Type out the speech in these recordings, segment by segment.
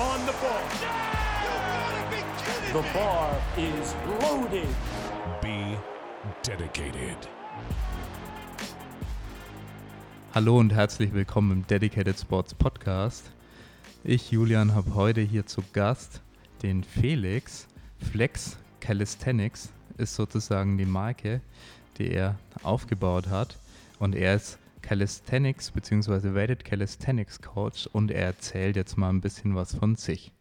on the ball. The bar is loaded. Be dedicated. Hallo und herzlich willkommen im Dedicated Sports Podcast. Ich, Julian, habe heute hier zu Gast den Felix. Flex Calisthenics ist sozusagen die Marke, die er aufgebaut hat. Und er ist Calisthenics bzw. Weighted Calisthenics Coach und er erzählt jetzt mal ein bisschen was von sich.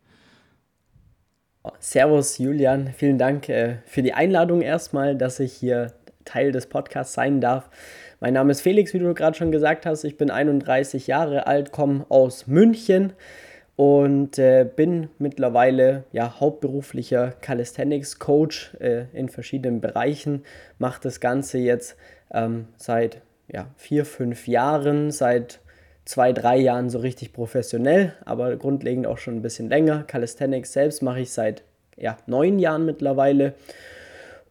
Servus Julian, vielen Dank äh, für die Einladung erstmal, dass ich hier Teil des Podcasts sein darf. Mein Name ist Felix, wie du gerade schon gesagt hast. Ich bin 31 Jahre alt, komme aus München und äh, bin mittlerweile ja, hauptberuflicher Calisthenics Coach äh, in verschiedenen Bereichen. Mache das Ganze jetzt ähm, seit ja, vier, fünf Jahren, seit zwei, drei Jahren so richtig professionell, aber grundlegend auch schon ein bisschen länger. Calisthenics selbst mache ich seit ja, neun Jahren mittlerweile.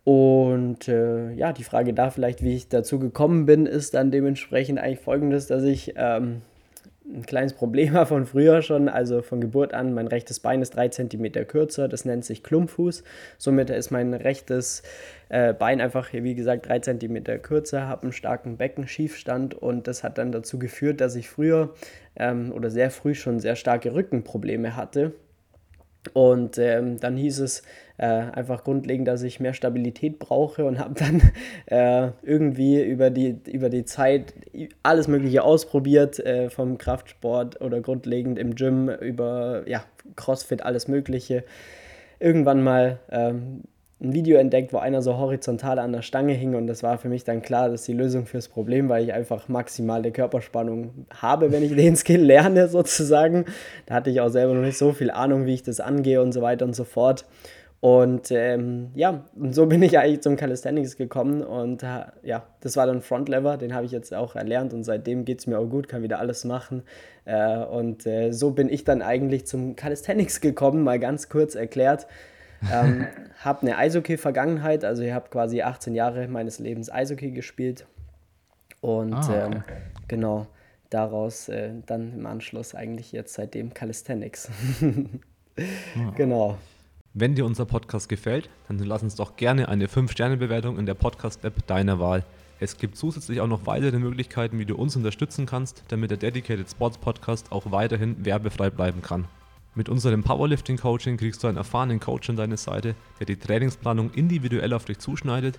Und äh, ja, die Frage da vielleicht, wie ich dazu gekommen bin, ist dann dementsprechend eigentlich folgendes, dass ich ähm, ein kleines Problem war von früher schon, also von Geburt an. Mein rechtes Bein ist drei Zentimeter kürzer, das nennt sich Klumpfuß. Somit ist mein rechtes äh, Bein einfach, wie gesagt, drei Zentimeter kürzer, habe einen starken Beckenschiefstand und das hat dann dazu geführt, dass ich früher ähm, oder sehr früh schon sehr starke Rückenprobleme hatte. Und ähm, dann hieß es äh, einfach grundlegend, dass ich mehr Stabilität brauche und habe dann äh, irgendwie über die, über die Zeit alles Mögliche ausprobiert, äh, vom Kraftsport oder grundlegend im Gym über ja, Crossfit, alles Mögliche. Irgendwann mal ähm, ein Video entdeckt, wo einer so horizontal an der Stange hing und das war für mich dann klar, dass die Lösung fürs Problem, weil ich einfach maximale Körperspannung habe, wenn ich den Skill lerne sozusagen. Da hatte ich auch selber noch nicht so viel Ahnung, wie ich das angehe und so weiter und so fort. Und ähm, ja, und so bin ich eigentlich zum Calisthenics gekommen und äh, ja, das war dann Frontlever, den habe ich jetzt auch erlernt und seitdem geht es mir auch gut, kann wieder alles machen. Äh, und äh, so bin ich dann eigentlich zum Calisthenics gekommen, mal ganz kurz erklärt. Ähm, habe eine Eishockey-Vergangenheit, also ich habe quasi 18 Jahre meines Lebens Eishockey gespielt. Und ah, okay. ähm, genau, daraus äh, dann im Anschluss eigentlich jetzt seitdem Calisthenics. ah. Genau. Wenn dir unser Podcast gefällt, dann lass uns doch gerne eine 5-Sterne-Bewertung in der Podcast-App deiner Wahl. Es gibt zusätzlich auch noch weitere Möglichkeiten, wie du uns unterstützen kannst, damit der Dedicated Sports Podcast auch weiterhin werbefrei bleiben kann. Mit unserem Powerlifting-Coaching kriegst du einen erfahrenen Coach an deine Seite, der die Trainingsplanung individuell auf dich zuschneidet,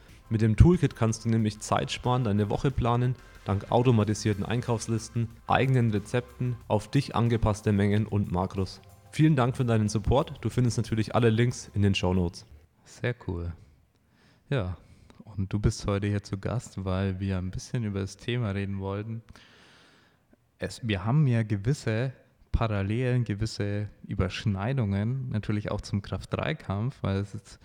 Mit dem Toolkit kannst du nämlich Zeit sparen, deine Woche planen, dank automatisierten Einkaufslisten, eigenen Rezepten, auf dich angepasste Mengen und Makros. Vielen Dank für deinen Support. Du findest natürlich alle Links in den Show Notes. Sehr cool. Ja, und du bist heute hier zu Gast, weil wir ein bisschen über das Thema reden wollten. Es, wir haben ja gewisse Parallelen, gewisse Überschneidungen, natürlich auch zum Kraft-3-Kampf, weil es ist,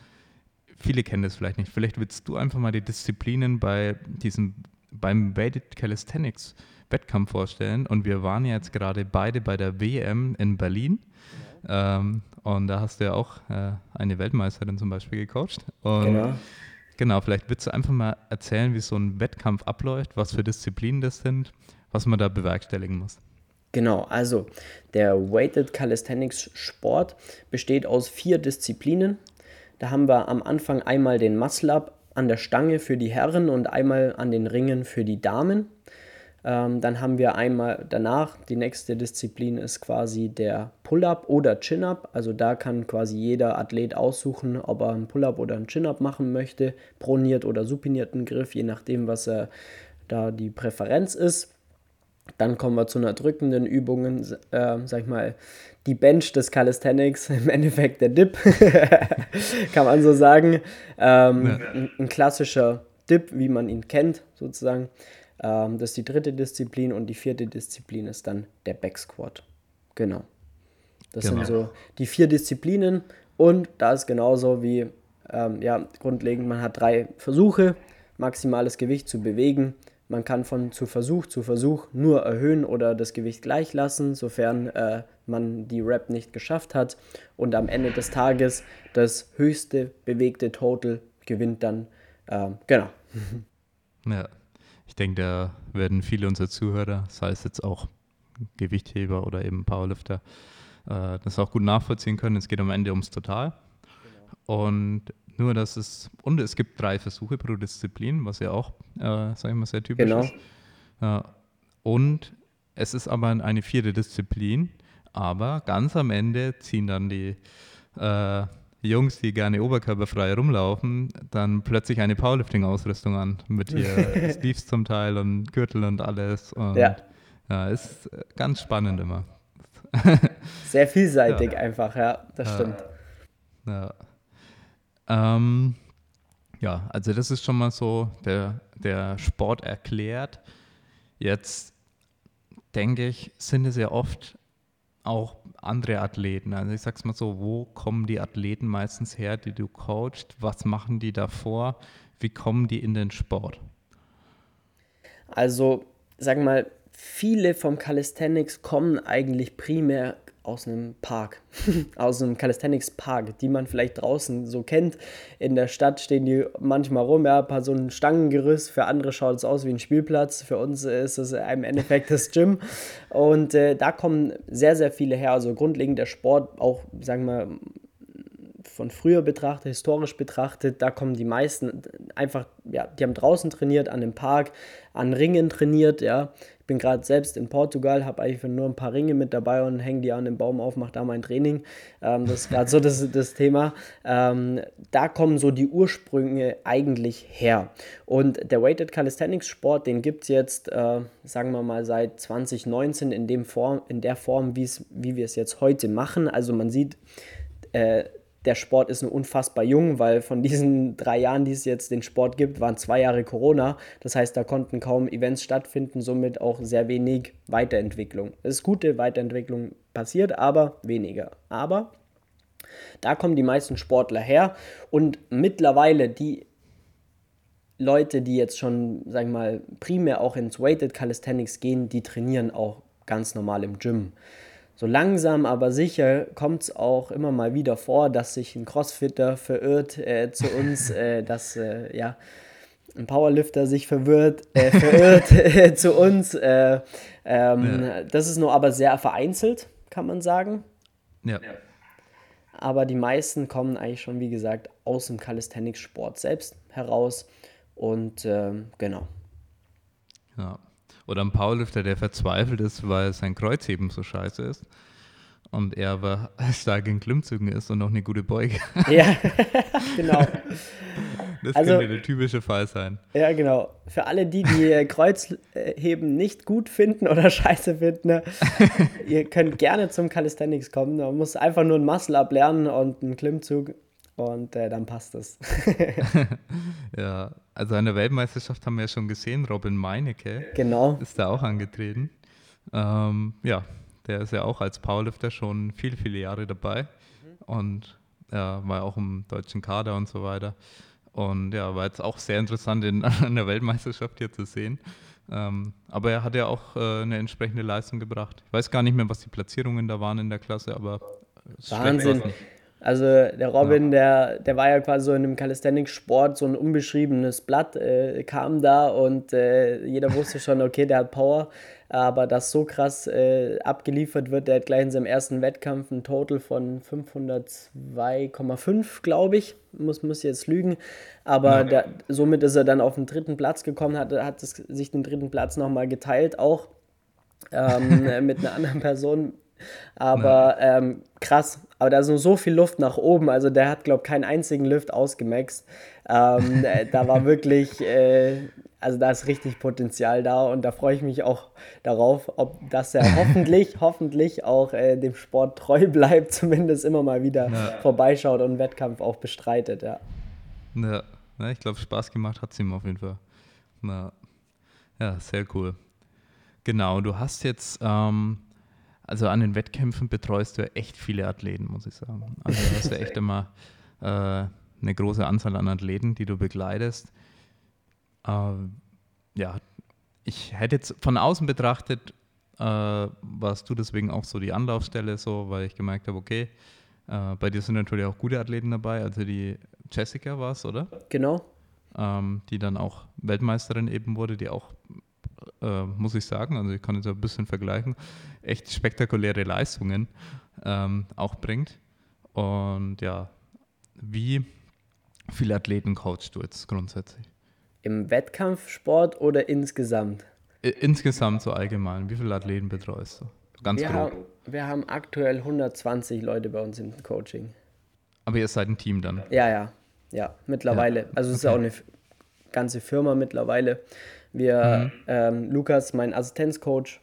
viele kennen das vielleicht nicht. Vielleicht willst du einfach mal die Disziplinen bei diesem, beim Weighted Calisthenics Wettkampf vorstellen. Und wir waren jetzt gerade beide bei der WM in Berlin. Ähm, und da hast du ja auch äh, eine Weltmeisterin zum Beispiel gecoacht. Und genau. Genau, vielleicht willst du einfach mal erzählen, wie so ein Wettkampf abläuft, was für Disziplinen das sind, was man da bewerkstelligen muss. Genau, also der Weighted Calisthenics Sport besteht aus vier Disziplinen. Da haben wir am Anfang einmal den Muscle-Up an der Stange für die Herren und einmal an den Ringen für die Damen. Ähm, dann haben wir einmal danach, die nächste Disziplin ist quasi der Pull-Up oder Chin-Up. Also da kann quasi jeder Athlet aussuchen, ob er einen Pull-Up oder einen Chin-Up machen möchte, proniert oder supinierten Griff, je nachdem, was er da die Präferenz ist. Dann kommen wir zu einer drückenden Übung, äh, sag ich mal, die Bench des Calisthenics, im Endeffekt der Dip, kann man so sagen. Ähm, ja. ein, ein, klassischer Dip, wie man ihn kennt, sozusagen. Ähm, das ist die dritte Disziplin und die vierte Disziplin ist dann der Back Squat. Genau. Das genau. sind so die vier Disziplinen und da ist genauso wie, ähm, ja, grundlegend, man hat drei Versuche, maximales Gewicht zu bewegen man kann von zu Versuch zu Versuch nur erhöhen oder das Gewicht gleich lassen, sofern äh, man die Rep nicht geschafft hat. Und am Ende des Tages das höchste bewegte Total gewinnt dann. Äh, genau. Ja, ich denke, da werden viele unserer Zuhörer, sei es jetzt auch Gewichtheber oder eben Powerlifter, äh, das auch gut nachvollziehen können. Es geht am Ende ums Total. Genau. Und nur, dass es, und es gibt drei Versuche pro Disziplin, was ja auch, äh, sag ich mal, sehr typisch genau. ist. Äh, und es ist aber eine vierte Disziplin, aber ganz am Ende ziehen dann die äh, Jungs, die gerne oberkörperfrei rumlaufen, dann plötzlich eine Powerlifting-Ausrüstung an, mit hier Sleeves zum Teil und Gürtel und alles. Und ja. ja, ist ganz spannend immer. Sehr vielseitig ja. einfach, ja, das stimmt. Ja. Ähm, ja, also das ist schon mal so der, der Sport erklärt. Jetzt denke ich, sind es ja oft auch andere Athleten. Also ich sag's mal so, wo kommen die Athleten meistens her, die du coachst? Was machen die davor? Wie kommen die in den Sport? Also, sag mal, viele vom Calisthenics kommen eigentlich primär aus einem Park, aus einem Calisthenics Park, die man vielleicht draußen so kennt. In der Stadt stehen die manchmal rum, ja, paar so ein Stangengerüst. Für andere schaut es aus wie ein Spielplatz. Für uns ist es im Endeffekt das Gym. Und äh, da kommen sehr, sehr viele her. Also grundlegend der Sport, auch, sagen wir, von früher betrachtet, historisch betrachtet, da kommen die meisten einfach, ja, die haben draußen trainiert, an dem Park, an Ringen trainiert, ja. Bin gerade selbst in Portugal, habe eigentlich nur ein paar Ringe mit dabei und hänge die an den Baum auf, mache da mein Training. Ähm, das ist gerade so das, das Thema. Ähm, da kommen so die Ursprünge eigentlich her. Und der Weighted Calisthenics Sport, den gibt es jetzt, äh, sagen wir mal, seit 2019 in, dem Form, in der Form, wie wir es jetzt heute machen. Also man sieht, äh, der Sport ist nur unfassbar jung, weil von diesen drei Jahren, die es jetzt den Sport gibt, waren zwei Jahre Corona. Das heißt, da konnten kaum Events stattfinden, somit auch sehr wenig Weiterentwicklung. Es ist gute Weiterentwicklung passiert, aber weniger. Aber da kommen die meisten Sportler her und mittlerweile die Leute, die jetzt schon, sag ich mal, primär auch ins Weighted Calisthenics gehen, die trainieren auch ganz normal im Gym so langsam aber sicher kommt es auch immer mal wieder vor, dass sich ein Crossfitter verirrt äh, zu uns, äh, dass äh, ja, ein Powerlifter sich verwirrt, äh, verirrt äh, zu uns. Äh, ähm, ja. Das ist nur aber sehr vereinzelt, kann man sagen. Ja. Aber die meisten kommen eigentlich schon, wie gesagt, aus dem Calisthenics-Sport selbst heraus. Und ähm, genau. Ja. Oder ein Powerlifter, der verzweifelt ist, weil sein Kreuzheben so scheiße ist. Und er aber stark in Klimmzügen ist und noch eine gute Beuge. Ja, genau. Das also, könnte der typische Fall sein. Ja, genau. Für alle, die die Kreuzheben nicht gut finden oder scheiße finden, ne, ihr könnt gerne zum Calisthenics kommen. Man muss einfach nur ein Muscle-Up lernen und einen Klimmzug und äh, dann passt es. ja, also an der Weltmeisterschaft haben wir ja schon gesehen, Robin Meinecke genau. ist da auch angetreten. Ähm, ja, der ist ja auch als Powerlifter schon viele, viele Jahre dabei mhm. und ja, war auch im deutschen Kader und so weiter. Und ja, war jetzt auch sehr interessant in, an der Weltmeisterschaft hier zu sehen. Ähm, aber er hat ja auch äh, eine entsprechende Leistung gebracht. Ich weiß gar nicht mehr, was die Platzierungen da waren in der Klasse, aber Wahnsinn. Also der Robin, ja. der, der war ja quasi so in einem Calisthenics-Sport, so ein unbeschriebenes Blatt äh, kam da und äh, jeder wusste schon, okay, der hat Power. Aber das so krass äh, abgeliefert wird, der hat gleich in seinem ersten Wettkampf ein Total von 502,5, glaube ich. Muss, muss jetzt lügen. Aber da, somit ist er dann auf den dritten Platz gekommen, hat, hat es, sich den dritten Platz nochmal geteilt, auch ähm, mit einer anderen Person aber ähm, krass, aber da ist nur so viel Luft nach oben. Also der hat, glaube ich, keinen einzigen Lift ausgemaxt. Ähm, da war wirklich, äh, Also da ist richtig Potenzial da und da freue ich mich auch darauf, ob dass er hoffentlich, hoffentlich auch äh, dem Sport treu bleibt, zumindest immer mal wieder ja. vorbeischaut und Wettkampf auch bestreitet, ja. Ja, ja ich glaube, Spaß gemacht hat es ihm auf jeden Fall. Na, ja, sehr cool. Genau, du hast jetzt, ähm, also an den Wettkämpfen betreust du echt viele Athleten, muss ich sagen. Also du hast ja echt immer äh, eine große Anzahl an Athleten, die du begleitest. Äh, ja, ich hätte jetzt von außen betrachtet, äh, warst du deswegen auch so die Anlaufstelle, so, weil ich gemerkt habe, okay, äh, bei dir sind natürlich auch gute Athleten dabei, also die Jessica war es, oder? Genau. Ähm, die dann auch Weltmeisterin eben wurde, die auch, äh, muss ich sagen, also ich kann jetzt ein bisschen vergleichen, echt spektakuläre Leistungen ähm, auch bringt. Und ja, wie viele Athleten coachst du jetzt grundsätzlich? Im Wettkampfsport oder insgesamt? Insgesamt so allgemein. Wie viele Athleten betreust du? Ganz wir grob. Haben, wir haben aktuell 120 Leute bei uns im Coaching. Aber ihr seid ein Team dann? Ja, ja. Ja, mittlerweile. Ja. Also es okay. ist auch eine ganze Firma mittlerweile. Wir, mhm. ähm, Lukas, mein Assistenzcoach,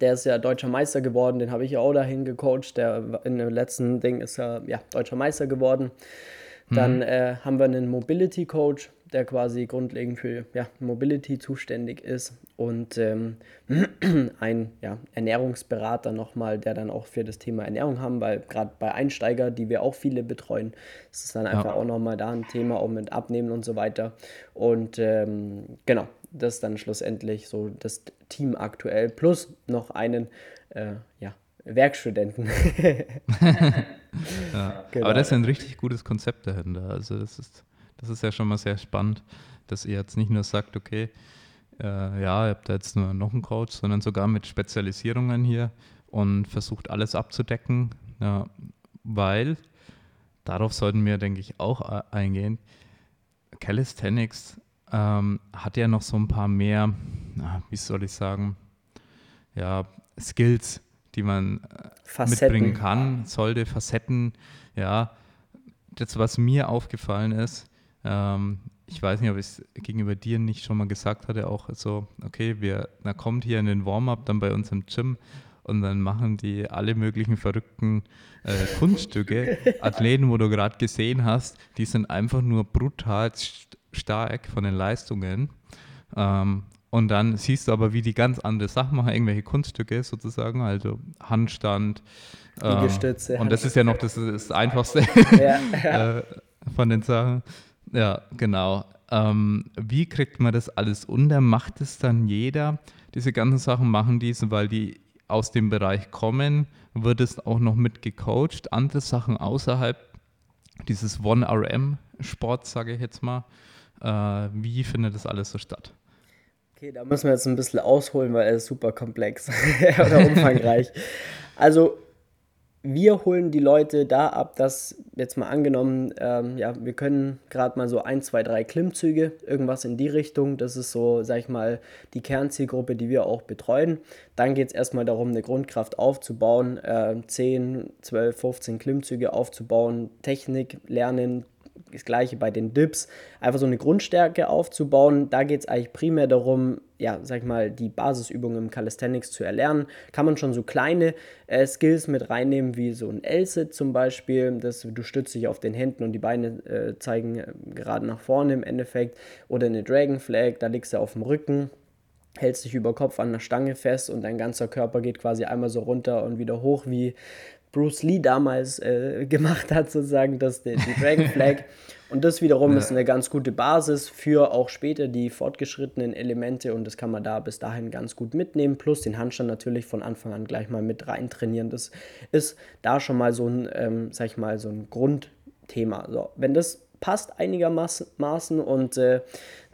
der ist ja deutscher Meister geworden, den habe ich ja auch dahin gecoacht. Der in dem letzten Ding ist er ja deutscher Meister geworden. Dann mhm. äh, haben wir einen Mobility Coach, der quasi grundlegend für ja, Mobility zuständig ist und ähm, ein ja, Ernährungsberater nochmal, der dann auch für das Thema Ernährung haben, weil gerade bei Einsteiger, die wir auch viele betreuen, ist es dann einfach ja. auch nochmal da ein Thema, auch mit Abnehmen und so weiter. Und ähm, genau, das dann schlussendlich so das Team aktuell, plus noch einen äh, ja, Werkstudenten. ja. Genau. Aber das ist ein richtig gutes Konzept dahinter. Also das ist das ist ja schon mal sehr spannend, dass ihr jetzt nicht nur sagt, okay, äh, ja, ihr habt da jetzt nur noch einen Coach, sondern sogar mit Spezialisierungen hier und versucht alles abzudecken, ja, weil darauf sollten wir, denke ich, auch eingehen. Calisthenics ähm, hat ja noch so ein paar mehr, na, wie soll ich sagen, ja, Skills, die man äh, mitbringen kann, sollte, Facetten, ja. Das, was mir aufgefallen ist, ähm, ich weiß nicht, ob ich es gegenüber dir nicht schon mal gesagt hatte, auch so, okay, wir, da kommt hier in den Warm-up dann bei uns im Gym und dann machen die alle möglichen verrückten äh, Kunststücke. Athleten, wo du gerade gesehen hast, die sind einfach nur brutal st stark von den Leistungen. Ähm, und dann siehst du aber, wie die ganz andere Sachen machen, irgendwelche Kunststücke sozusagen, also Handstand. Ähm, und das ist ja noch das, das Einfachste ja, äh, von den Sachen. Ja, genau. Ähm, wie kriegt man das alles unter? Macht es dann jeder? Diese ganzen Sachen machen diese, weil die aus dem Bereich kommen. Wird es auch noch mit gecoacht? Andere Sachen außerhalb dieses One-RM-Sports, sage ich jetzt mal. Äh, wie findet das alles so statt? Okay, da müssen wir jetzt ein bisschen ausholen, weil er ist super komplex oder umfangreich. Also wir holen die Leute da ab, dass jetzt mal angenommen, ähm, ja, wir können gerade mal so ein, zwei, drei Klimmzüge, irgendwas in die Richtung. Das ist so, sag ich mal, die Kernzielgruppe, die wir auch betreuen. Dann geht es erstmal darum, eine Grundkraft aufzubauen, äh, 10, 12, 15 Klimmzüge aufzubauen, Technik lernen, das gleiche bei den Dips, einfach so eine Grundstärke aufzubauen. Da geht es eigentlich primär darum, ja, sag ich mal, die Basisübungen im Calisthenics zu erlernen. Kann man schon so kleine äh, Skills mit reinnehmen, wie so ein L-Sit zum Beispiel. Das, du stützt dich auf den Händen und die Beine äh, zeigen äh, gerade nach vorne im Endeffekt. Oder eine Dragon Flag, da liegst du auf dem Rücken hältst dich über Kopf an der Stange fest und dein ganzer Körper geht quasi einmal so runter und wieder hoch, wie Bruce Lee damals äh, gemacht hat, sozusagen, das, die, die Dragon Flag. und das wiederum ja. ist eine ganz gute Basis für auch später die fortgeschrittenen Elemente und das kann man da bis dahin ganz gut mitnehmen. Plus den Handstand natürlich von Anfang an gleich mal mit rein trainieren. Das ist da schon mal so ein, ähm, sag ich mal, so ein Grundthema. So, wenn das passt einigermaßen und äh,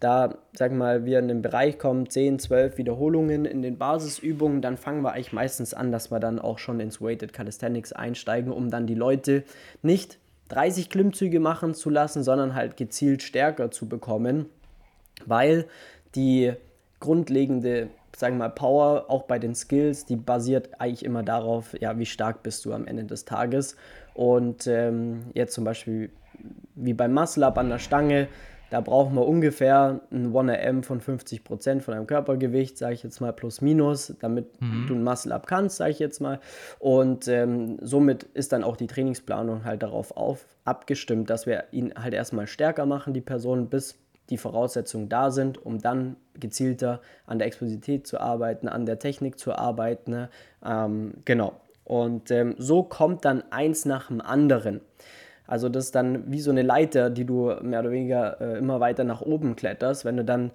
da, wir mal, wir in den Bereich kommen, 10, 12 Wiederholungen in den Basisübungen, dann fangen wir eigentlich meistens an, dass wir dann auch schon ins Weighted Calisthenics einsteigen, um dann die Leute nicht 30 Klimmzüge machen zu lassen, sondern halt gezielt stärker zu bekommen, weil die grundlegende sagen wir mal, Power, auch bei den Skills, die basiert eigentlich immer darauf, ja, wie stark bist du am Ende des Tages. Und ähm, jetzt zum Beispiel wie beim Muscle-Up an der Stange, Da brauchen wir ungefähr ein 1RM von 50% von deinem Körpergewicht, sage ich jetzt mal plus minus, damit mhm. du ein Muscle-Up kannst, sage ich jetzt mal. Und ähm, somit ist dann auch die Trainingsplanung halt darauf auf, abgestimmt, dass wir ihn halt erstmal stärker machen, die Person, bis die Voraussetzungen da sind, um dann gezielter an der Explosität zu arbeiten, an der Technik zu arbeiten. Ne? Ähm, genau. Und ähm, so kommt dann eins nach dem anderen. Also das ist dann wie so eine Leiter, die du mehr oder weniger äh, immer weiter nach oben kletterst. Wenn du dann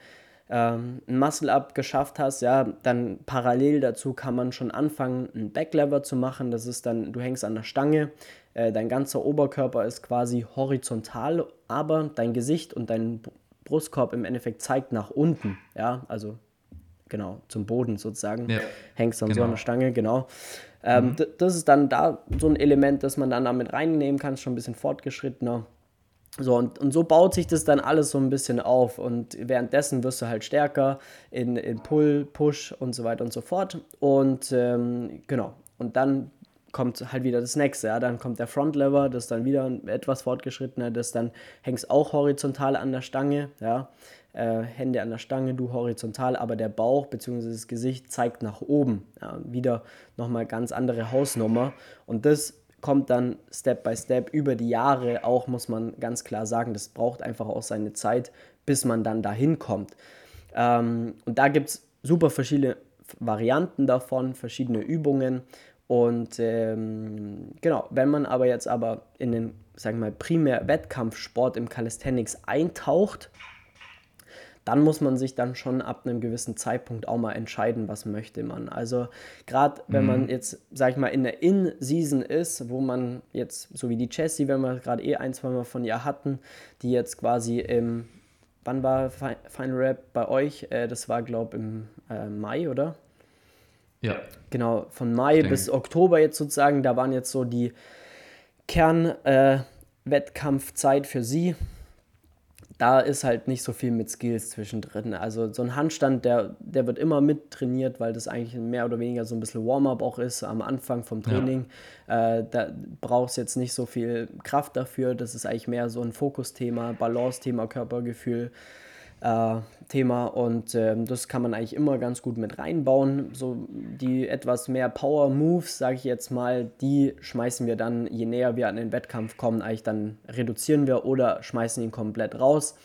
ähm, ein Muscle-Up geschafft hast, ja, dann parallel dazu kann man schon anfangen, einen Backlever zu machen. Das ist dann, du hängst an der Stange, äh, dein ganzer Oberkörper ist quasi horizontal, aber dein Gesicht und dein Brustkorb im Endeffekt zeigt nach unten, ja, also genau, zum Boden sozusagen. Ja. Hängst dann genau. so an der Stange, genau. Ähm, mhm. Das ist dann da so ein Element, das man dann damit reinnehmen kann, schon ein bisschen fortgeschrittener. So, und, und so baut sich das dann alles so ein bisschen auf. Und währenddessen wirst du halt stärker in, in Pull, Push und so weiter und so fort. Und ähm, genau, und dann kommt halt wieder das nächste. Ja? Dann kommt der Frontlever, das ist dann wieder etwas fortgeschrittener, das dann hängst auch horizontal an der Stange. Ja? Äh, Hände an der Stange, du horizontal, aber der Bauch bzw. das Gesicht zeigt nach oben. Ja, wieder nochmal ganz andere Hausnummer. Und das kommt dann Step by Step über die Jahre auch, muss man ganz klar sagen. Das braucht einfach auch seine Zeit, bis man dann dahin kommt. Ähm, und da gibt es super verschiedene Varianten davon, verschiedene Übungen. Und ähm, genau, wenn man aber jetzt aber in den, sagen wir mal, primär Wettkampfsport im Calisthenics eintaucht, dann muss man sich dann schon ab einem gewissen Zeitpunkt auch mal entscheiden, was möchte man. Also gerade wenn mhm. man jetzt, sag ich mal, in der In-Season ist, wo man jetzt, so wie die Jessie, wenn wir gerade eh ein, zwei Mal von ihr hatten, die jetzt quasi im, wann war Final Rap bei euch? Äh, das war, glaube ich, im äh, Mai, oder? Ja. Genau, von Mai bis Oktober jetzt sozusagen, da waren jetzt so die Kernwettkampfzeit äh, für sie da ist halt nicht so viel mit Skills zwischendrin. Also so ein Handstand, der, der wird immer mit trainiert, weil das eigentlich mehr oder weniger so ein bisschen Warm-up auch ist am Anfang vom Training. Ja. Äh, da brauchst du jetzt nicht so viel Kraft dafür. Das ist eigentlich mehr so ein Fokusthema, Balance-Thema, Körpergefühl. Äh, Thema und äh, das kann man eigentlich immer ganz gut mit reinbauen. So die etwas mehr Power Moves, sage ich jetzt mal, die schmeißen wir dann, je näher wir an den Wettkampf kommen, eigentlich dann reduzieren wir oder schmeißen ihn komplett raus.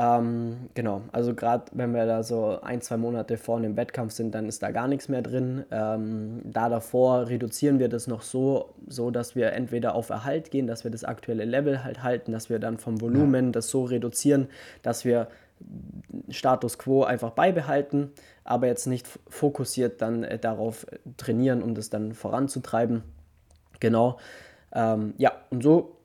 Ähm, genau, also gerade wenn wir da so ein, zwei Monate vor dem Wettkampf sind, dann ist da gar nichts mehr drin. Ähm, da davor reduzieren wir das noch so, so, dass wir entweder auf Erhalt gehen, dass wir das aktuelle Level halt halten, dass wir dann vom Volumen ja. das so reduzieren, dass wir Status quo einfach beibehalten, aber jetzt nicht fokussiert dann äh, darauf trainieren, um das dann voranzutreiben. Genau. Ähm, ja, und so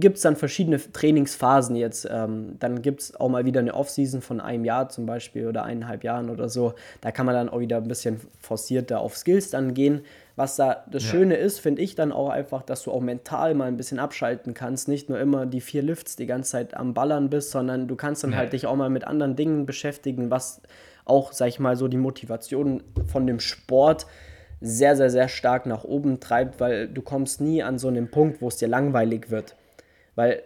gibt es dann verschiedene Trainingsphasen jetzt. Ähm, dann gibt es auch mal wieder eine Offseason von einem Jahr zum Beispiel oder eineinhalb Jahren oder so. Da kann man dann auch wieder ein bisschen forcierter auf Skills dann gehen. Was da das ja. Schöne ist, finde ich dann auch einfach, dass du auch mental mal ein bisschen abschalten kannst. Nicht nur immer die vier Lifts die ganze Zeit am Ballern bist, sondern du kannst dann ja. halt dich auch mal mit anderen Dingen beschäftigen, was auch, sag ich mal, so die Motivation von dem Sport sehr, sehr, sehr stark nach oben treibt, weil du kommst nie an so einen Punkt, wo es dir langweilig wird. Weil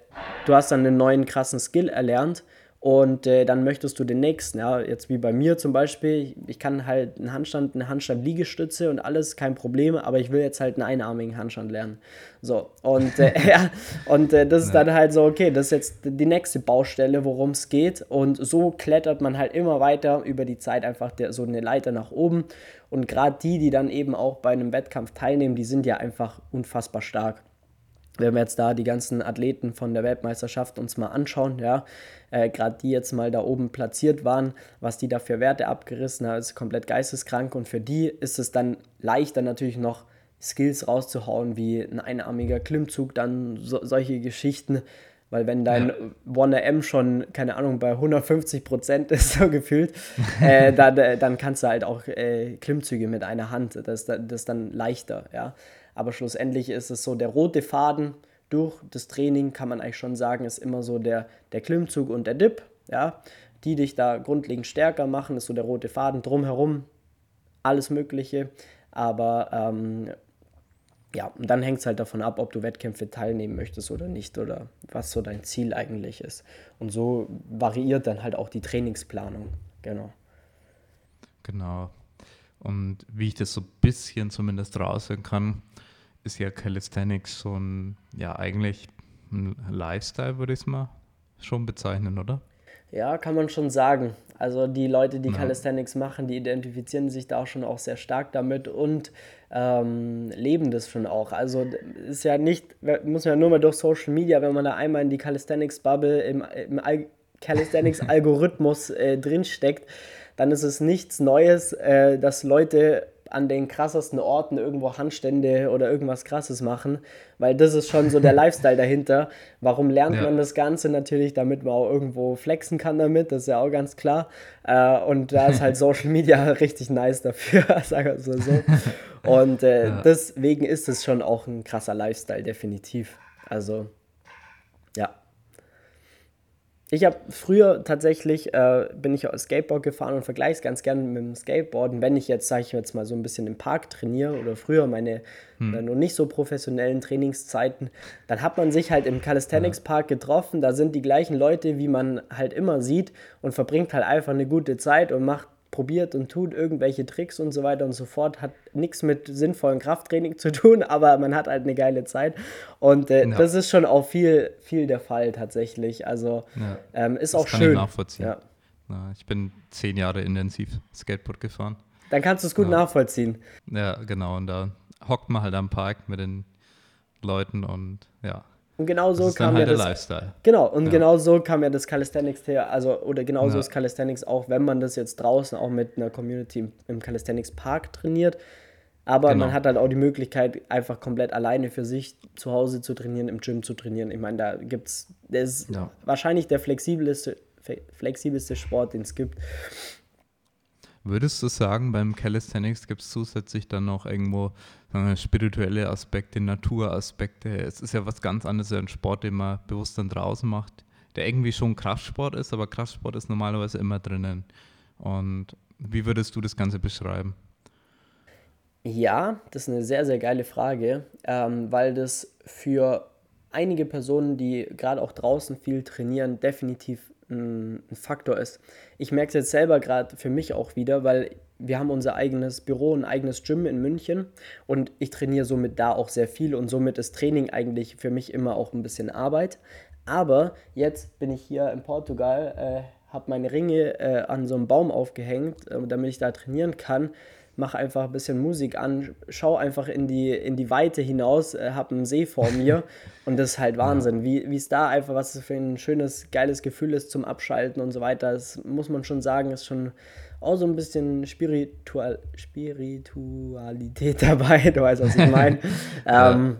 du hast dann einen neuen krassen Skill erlernt und äh, dann möchtest du den nächsten, ja, jetzt wie bei mir zum Beispiel, ich kann halt einen Handstand, eine Handstand-Liegestütze und alles, kein Problem, aber ich will jetzt halt einen einarmigen Handstand lernen. So, und, äh, ja, und äh, das ist dann halt so, okay, das ist jetzt die nächste Baustelle, worum es geht. Und so klettert man halt immer weiter über die Zeit einfach der, so eine Leiter nach oben. Und gerade die, die dann eben auch bei einem Wettkampf teilnehmen, die sind ja einfach unfassbar stark wenn wir jetzt da die ganzen Athleten von der Weltmeisterschaft uns mal anschauen, ja, äh, gerade die jetzt mal da oben platziert waren, was die da für Werte abgerissen haben, ist komplett geisteskrank und für die ist es dann leichter natürlich noch Skills rauszuhauen, wie ein einarmiger Klimmzug, dann so, solche Geschichten, weil wenn dein ja. 1M schon, keine Ahnung, bei 150 Prozent ist, so gefühlt, äh, dann, dann kannst du halt auch äh, Klimmzüge mit einer Hand. Das, das ist dann leichter, ja. Aber schlussendlich ist es so, der rote Faden durch das Training, kann man eigentlich schon sagen, ist immer so der, der Klimmzug und der Dip, ja. Die dich da grundlegend stärker machen, ist so der rote Faden drumherum, alles Mögliche. Aber ähm, ja, und dann hängt es halt davon ab, ob du Wettkämpfe teilnehmen möchtest oder nicht oder was so dein Ziel eigentlich ist. Und so variiert dann halt auch die Trainingsplanung. Genau. Genau. Und wie ich das so ein bisschen zumindest raushören kann, ist ja Calisthenics so ein, ja, eigentlich ein Lifestyle, würde ich es mal schon bezeichnen, oder? Ja, kann man schon sagen. Also die Leute, die ja. Calisthenics machen, die identifizieren sich da auch schon auch sehr stark damit und ähm, leben das schon auch. Also ist ja nicht, muss man ja nur mal durch Social Media, wenn man da einmal in die Calisthenics-Bubble im, im Calisthenics-Algorithmus äh, drinsteckt, dann ist es nichts Neues, äh, dass Leute an den krassesten Orten irgendwo Handstände oder irgendwas krasses machen, weil das ist schon so der Lifestyle dahinter. Warum lernt ja. man das Ganze? Natürlich, damit man auch irgendwo flexen kann damit, das ist ja auch ganz klar. Äh, und da ist halt Social Media richtig nice dafür, sagen wir so. Und äh, ja. deswegen ist es schon auch ein krasser Lifestyle, definitiv. Also. Ich habe früher tatsächlich, äh, bin ich Skateboard gefahren und vergleiche es ganz gerne mit dem Skateboarden. Wenn ich jetzt, sage ich jetzt mal, so ein bisschen im Park trainiere oder früher meine hm. äh, noch nicht so professionellen Trainingszeiten, dann hat man sich halt im Calisthenics Park getroffen. Da sind die gleichen Leute, wie man halt immer sieht und verbringt halt einfach eine gute Zeit und macht probiert und tut irgendwelche Tricks und so weiter und so fort. Hat nichts mit sinnvollem Krafttraining zu tun, aber man hat halt eine geile Zeit. Und äh, ja. das ist schon auch viel, viel der Fall tatsächlich. Also ja. ähm, ist das auch kann schön. Ich nachvollziehen. Ja. Na, ich bin zehn Jahre intensiv Skateboard gefahren. Dann kannst du es gut nachvollziehen. Ja, genau. Und da hockt man halt am Park mit den Leuten und ja, und genau so kam halt ja das. Lifestyle. Genau, und ja. genau so kam ja das Calisthenics her, also oder genauso ja. ist Calisthenics auch, wenn man das jetzt draußen auch mit einer Community im, im Calisthenics Park trainiert. Aber genau. man hat halt auch die Möglichkeit, einfach komplett alleine für sich zu Hause zu trainieren, im Gym zu trainieren. Ich meine, da gibt es, das ist ja. wahrscheinlich der flexibelste, flexibelste Sport, den es gibt. Würdest du sagen, beim Calisthenics gibt es zusätzlich dann noch irgendwo wir, spirituelle Aspekte, Naturaspekte? Es ist ja was ganz anderes, ein Sport, den man bewusst dann draußen macht, der irgendwie schon Kraftsport ist, aber Kraftsport ist normalerweise immer drinnen. Und wie würdest du das Ganze beschreiben? Ja, das ist eine sehr, sehr geile Frage, ähm, weil das für einige Personen, die gerade auch draußen viel trainieren, definitiv ein, Faktor ist. Ich merke es jetzt selber gerade für mich auch wieder, weil wir haben unser eigenes Büro, ein eigenes Gym in München und ich trainiere somit da auch sehr viel und somit ist Training eigentlich für mich immer auch ein bisschen Arbeit. Aber jetzt bin ich hier in Portugal, äh, habe meine Ringe äh, an so einem Baum aufgehängt, äh, damit ich da trainieren kann mach einfach ein bisschen Musik an, schau einfach in die, in die Weite hinaus, äh, hab einen See vor mir und das ist halt Wahnsinn, wie es da einfach, was für ein schönes, geiles Gefühl ist zum Abschalten und so weiter. Das muss man schon sagen, ist schon auch so ein bisschen Spiritual, Spiritualität dabei, du weißt, was ich meine. ähm,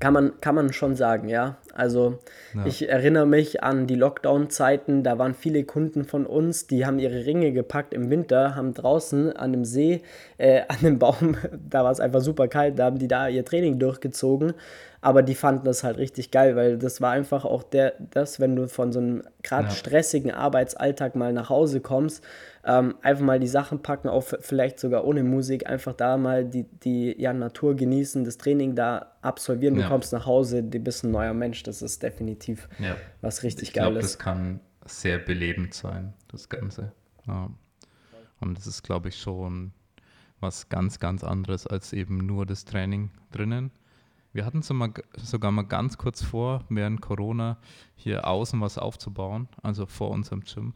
kann man, kann man schon sagen, ja. Also ja. ich erinnere mich an die Lockdown-Zeiten, da waren viele Kunden von uns, die haben ihre Ringe gepackt im Winter, haben draußen an dem See, äh, an dem Baum, da war es einfach super kalt, da haben die da ihr Training durchgezogen aber die fanden das halt richtig geil, weil das war einfach auch der, das, wenn du von so einem gerade ja. stressigen Arbeitsalltag mal nach Hause kommst, ähm, einfach mal die Sachen packen, auch vielleicht sogar ohne Musik, einfach da mal die, die ja, Natur genießen, das Training da absolvieren, du ja. kommst nach Hause, du bist ein neuer Mensch, das ist definitiv ja. was richtig geil ist. Das kann sehr belebend sein, das Ganze. Und das ist, glaube ich, schon was ganz, ganz anderes als eben nur das Training drinnen. Wir hatten sogar mal ganz kurz vor, während Corona hier außen was aufzubauen, also vor unserem Gym.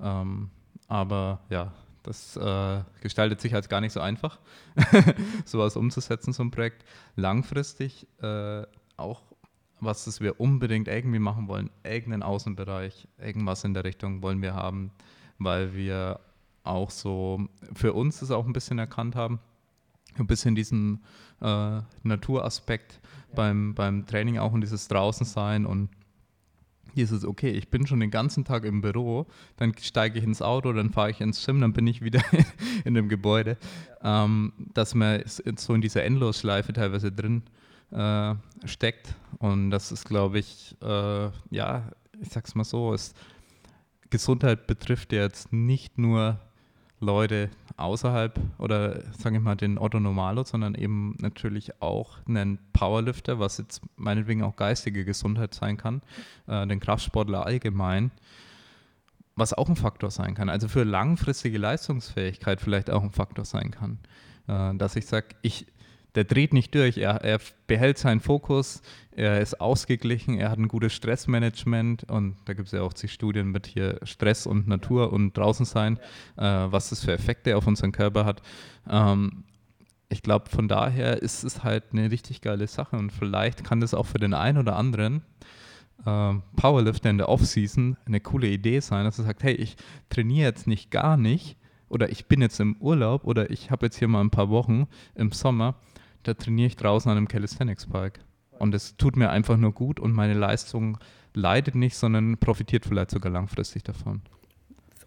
Ähm, aber ja, das äh, gestaltet sich als gar nicht so einfach, sowas umzusetzen, so ein Projekt. Langfristig äh, auch was das wir unbedingt irgendwie machen wollen, irgendeinen Außenbereich, irgendwas in der Richtung wollen wir haben, weil wir auch so für uns das auch ein bisschen erkannt haben, ein bisschen diesen äh, Naturaspekt ja. beim, beim Training auch und dieses Draußensein und dieses, okay, ich bin schon den ganzen Tag im Büro, dann steige ich ins Auto, dann fahre ich ins Gym, dann bin ich wieder in dem Gebäude, ja. ähm, dass man so in dieser Endlosschleife teilweise drin äh, steckt und das ist, glaube ich, äh, ja, ich sag's mal so, ist, Gesundheit betrifft jetzt nicht nur Leute außerhalb oder sage ich mal den Otto Normalo, sondern eben natürlich auch einen Powerlifter, was jetzt meinetwegen auch geistige Gesundheit sein kann, äh, den Kraftsportler allgemein, was auch ein Faktor sein kann. Also für langfristige Leistungsfähigkeit vielleicht auch ein Faktor sein kann. Äh, dass ich sage, ich der dreht nicht durch, er, er, behält seinen Fokus, er ist ausgeglichen, er hat ein gutes Stressmanagement. Und da gibt es ja auch zig Studien mit hier Stress und Natur und draußen sein, äh, was das für Effekte auf unseren Körper hat. Ähm, ich glaube, von daher ist es halt eine richtig geile Sache. Und vielleicht kann das auch für den einen oder anderen äh, Powerlifter in der Offseason eine coole Idee sein, dass er sagt, hey, ich trainiere jetzt nicht gar nicht oder ich bin jetzt im Urlaub oder ich habe jetzt hier mal ein paar Wochen im Sommer da trainiere ich draußen an einem Calisthenics Park. Und es tut mir einfach nur gut und meine Leistung leidet nicht, sondern profitiert vielleicht sogar langfristig davon.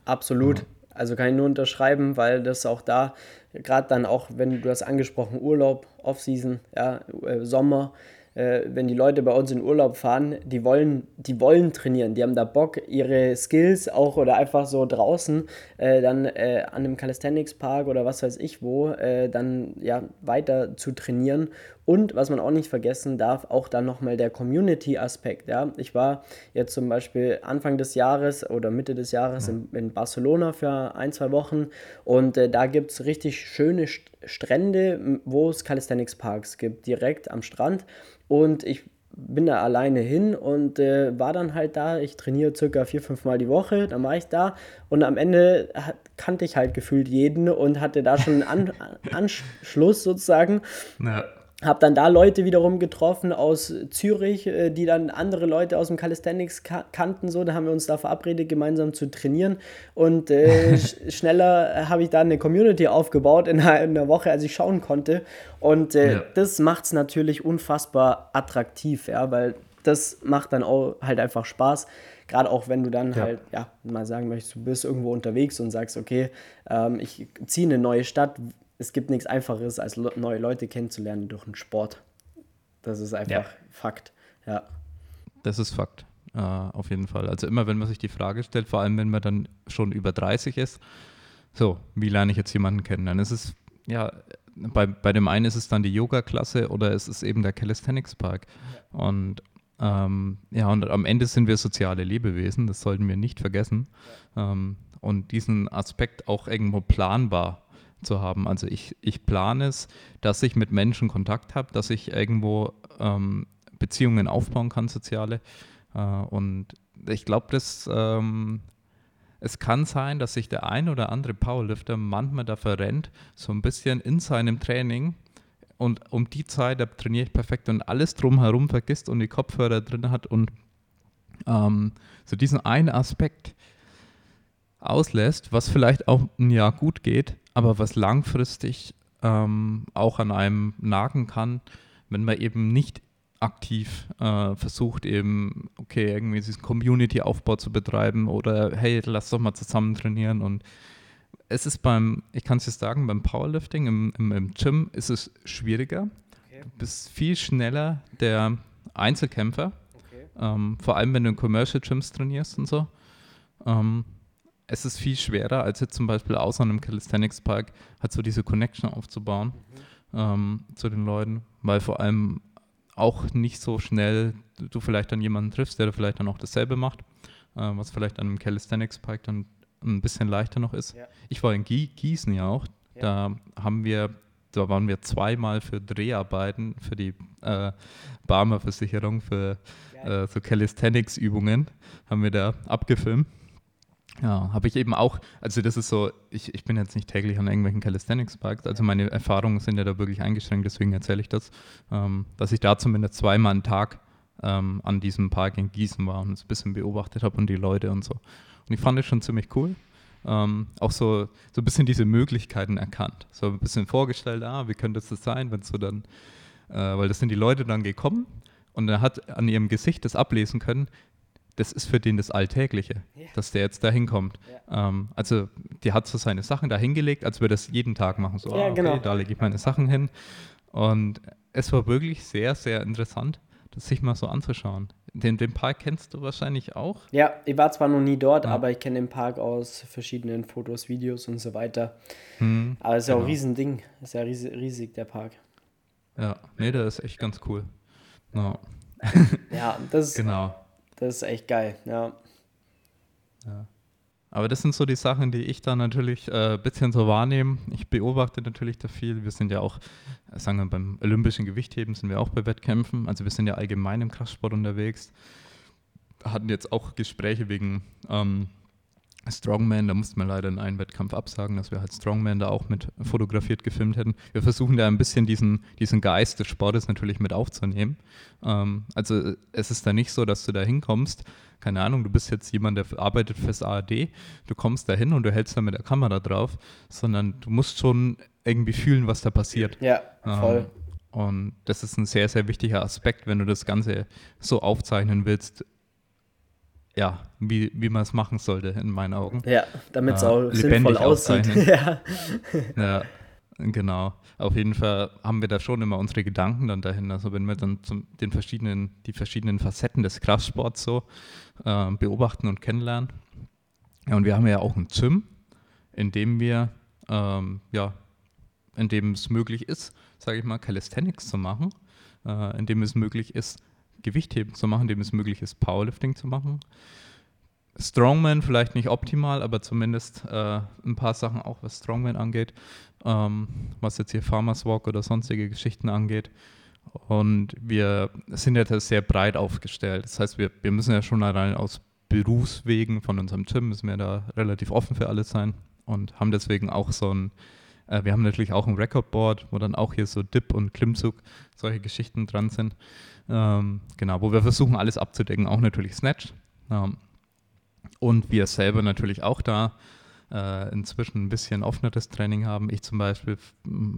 Absolut. Ja. Also kann ich nur unterschreiben, weil das auch da, gerade dann auch, wenn du hast angesprochen, Urlaub, Offseason, ja, äh, Sommer, äh, wenn die Leute bei uns in Urlaub fahren, die wollen, die wollen trainieren, die haben da Bock, ihre Skills auch oder einfach so draußen äh, dann äh, an einem Calisthenics Park oder was weiß ich wo, äh, dann ja weiter zu trainieren. Und was man auch nicht vergessen darf, auch dann nochmal der Community-Aspekt. Ja? Ich war jetzt zum Beispiel Anfang des Jahres oder Mitte des Jahres ja. in, in, Barcelona für ein, zwei Wochen und äh, da gibt es richtig schöne Strände, wo es Calisthenics Parks gibt, direkt am Strand. Und ich bin da alleine hin und äh, war dann halt da. Ich trainiere circa vier, fünf Mal die Woche, dann war ich da und am Ende hat, kannte ich halt gefühlt jeden und hatte da schon einen An Anschluss sozusagen. Ja. Habe dann da Leute wiederum getroffen aus Zürich, äh, die dann andere Leute aus dem Calisthenics kannten. So, da haben wir uns da verabredet, gemeinsam zu trainieren. Und äh, schneller habe ich da eine Community aufgebaut in einer, in einer, Woche, als ich schauen konnte. Und äh, ja. das macht es natürlich unfassbar attraktiv, ja, weil das macht dann auch halt einfach Spaß. Gerade auch wenn du dann ja. halt, ja, mal sagen möchtest, du bist irgendwo unterwegs und sagst, okay, ähm, ich ziehe eine neue Stadt, es gibt nichts Einfaches, als neue Leute kennenzulernen durch einen Sport. Das ist einfach ja. Fakt. Ja. Das ist Fakt. Uh, auf jeden Fall. Also immer, wenn man sich die Frage stellt, vor allem wenn man dann schon über 30 ist, so, wie lerne ich jetzt jemanden kennen? Dann ist es, ja, bei, bei dem einen ist es dann die Yoga-Klasse oder es ist eben der Calisthenics Park. Ja. Und ähm, ja, und am Ende sind wir soziale Lebewesen, das sollten wir nicht vergessen. Ja. Ähm, und diesen Aspekt auch irgendwo planbar zu haben. Also ich, ich plane es, dass ich mit Menschen Kontakt habe, dass ich irgendwo ähm, Beziehungen aufbauen kann, soziale. Äh, und ich glaube, dass ähm, es kann sein, dass sich der ein oder andere Powerlifter manchmal da verrennt, so ein bisschen in seinem Training. Und um die Zeit, da trainiere ich perfekt und alles drumherum vergisst und die Kopfhörer drin hat und ähm, so diesen einen Aspekt auslässt, was vielleicht auch ein Jahr gut geht, aber was langfristig ähm, auch an einem nagen kann, wenn man eben nicht aktiv äh, versucht, eben, okay, irgendwie diesen Community-Aufbau zu betreiben oder hey, lass doch mal zusammen trainieren. Und es ist beim, ich kann es jetzt sagen, beim Powerlifting im, im, im Gym ist es schwieriger. Okay. Du bist viel schneller der Einzelkämpfer, okay. ähm, vor allem wenn du in Commercial Gyms trainierst und so. Ähm, es ist viel schwerer, als jetzt zum Beispiel außer einem Calisthenics Park, halt so diese Connection aufzubauen mhm. ähm, zu den Leuten, weil vor allem auch nicht so schnell du vielleicht dann jemanden triffst, der vielleicht dann auch dasselbe macht, äh, was vielleicht an einem Calisthenics Park dann ein bisschen leichter noch ist. Ja. Ich war in Gießen ja auch, ja. da haben wir da waren wir zweimal für Dreharbeiten für die äh, Barmer Versicherung für äh, so Calisthenics-Übungen, haben wir da abgefilmt. Ja, habe ich eben auch, also das ist so, ich, ich bin jetzt nicht täglich an irgendwelchen Calisthenics-Parks, also meine Erfahrungen sind ja da wirklich eingeschränkt, deswegen erzähle ich das, ähm, dass ich da zumindest zweimal am Tag ähm, an diesem Park in Gießen war und es ein bisschen beobachtet habe und die Leute und so. Und ich fand es schon ziemlich cool. Ähm, auch so, so ein bisschen diese Möglichkeiten erkannt. So ein bisschen vorgestellt, ah, wie könnte das sein, wenn so dann, äh, weil das sind die Leute dann gekommen und er hat an ihrem Gesicht das ablesen können, das ist für den das Alltägliche, ja. dass der jetzt da hinkommt. Ja. Ähm, also, der hat so seine Sachen da hingelegt, als würde das jeden Tag machen. So, ja, ah, okay, genau. da lege ich meine Sachen hin. Und es war wirklich sehr, sehr interessant, das sich mal so anzuschauen. Den, den Park kennst du wahrscheinlich auch. Ja, ich war zwar noch nie dort, ja. aber ich kenne den Park aus verschiedenen Fotos, Videos und so weiter. Hm, aber es ist ja genau. auch ein Riesending. Es ist ja riesig, riesig, der Park. Ja, nee, der ist echt ganz cool. No. ja, das ist, genau. Das ist echt geil, ja. ja. Aber das sind so die Sachen, die ich da natürlich ein äh, bisschen so wahrnehme. Ich beobachte natürlich da viel. Wir sind ja auch, sagen wir beim olympischen Gewichtheben sind wir auch bei Wettkämpfen. Also wir sind ja allgemein im Kraftsport unterwegs. Hatten jetzt auch Gespräche wegen ähm, Strongman, da mussten wir leider in einen Wettkampf absagen, dass wir halt Strongman da auch mit fotografiert gefilmt hätten. Wir versuchen da ein bisschen diesen, diesen Geist des Sportes natürlich mit aufzunehmen. Ähm, also es ist da nicht so, dass du da hinkommst, keine Ahnung, du bist jetzt jemand, der arbeitet fürs ARD, du kommst da hin und du hältst da mit der Kamera drauf, sondern du musst schon irgendwie fühlen, was da passiert. Ja, voll. Ähm, und das ist ein sehr, sehr wichtiger Aspekt, wenn du das Ganze so aufzeichnen willst, ja, wie, wie man es machen sollte, in meinen Augen. Ja, damit es äh, auch sinnvoll aussieht. ja. ja, genau. Auf jeden Fall haben wir da schon immer unsere Gedanken dann dahin. Also wenn wir dann zum, den verschiedenen, die verschiedenen Facetten des Kraftsports so äh, beobachten und kennenlernen. Ja, und wir haben ja auch ein Gym, in dem wir, ähm, ja, in dem es möglich ist, sage ich mal, Calisthenics zu machen, äh, in dem es möglich ist, Gewichtheben zu machen, dem es möglich ist, Powerlifting zu machen. Strongman vielleicht nicht optimal, aber zumindest äh, ein paar Sachen auch, was Strongman angeht, ähm, was jetzt hier Farmers Walk oder sonstige Geschichten angeht. Und wir sind ja sehr breit aufgestellt. Das heißt, wir, wir müssen ja schon allein aus Berufswegen von unserem Gym, müssen wir da relativ offen für alles sein und haben deswegen auch so ein, äh, wir haben natürlich auch ein Recordboard, wo dann auch hier so Dip und Klimmzug, solche Geschichten dran sind. Ähm, genau, wo wir versuchen, alles abzudecken, auch natürlich Snatch. Ähm, und wir selber natürlich auch da äh, inzwischen ein bisschen offeneres Training haben. Ich zum Beispiel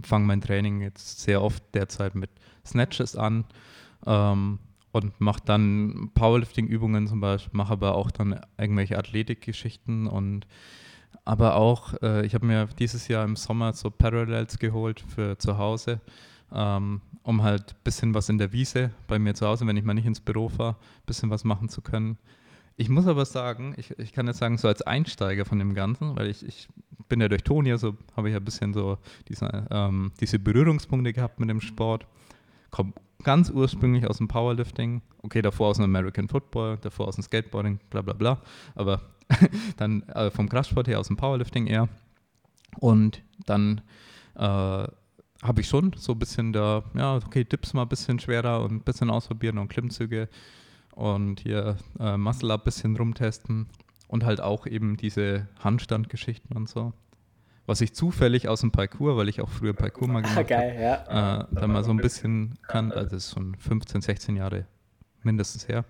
fange mein Training jetzt sehr oft derzeit mit Snatches an ähm, und mache dann Powerlifting-Übungen zum Beispiel, mache aber auch dann irgendwelche Athletikgeschichten und aber auch, äh, ich habe mir dieses Jahr im Sommer so Parallels geholt für zu Hause ähm, um halt ein bisschen was in der Wiese bei mir zu Hause, wenn ich mal nicht ins Büro fahre, ein bisschen was machen zu können. Ich muss aber sagen, ich, ich kann jetzt sagen, so als Einsteiger von dem Ganzen, weil ich, ich bin ja durch Toni, so habe ich ja ein bisschen so diese, ähm, diese Berührungspunkte gehabt mit dem Sport. Komme ganz ursprünglich aus dem Powerlifting, okay, davor aus dem American Football, davor aus dem Skateboarding, bla bla bla, aber dann äh, vom Kraftsport her aus dem Powerlifting eher. Und dann äh, habe ich schon so ein bisschen da, ja, okay, Dips mal ein bisschen schwerer und ein bisschen ausprobieren und Klimmzüge und hier äh, Muscle Up ein bisschen rumtesten und halt auch eben diese Handstandgeschichten und so. Was ich zufällig aus dem Parcours, weil ich auch früher Parcours mal gemacht habe, ja. äh, dann mal so ein bisschen kann, also das ist schon 15, 16 Jahre mindestens her.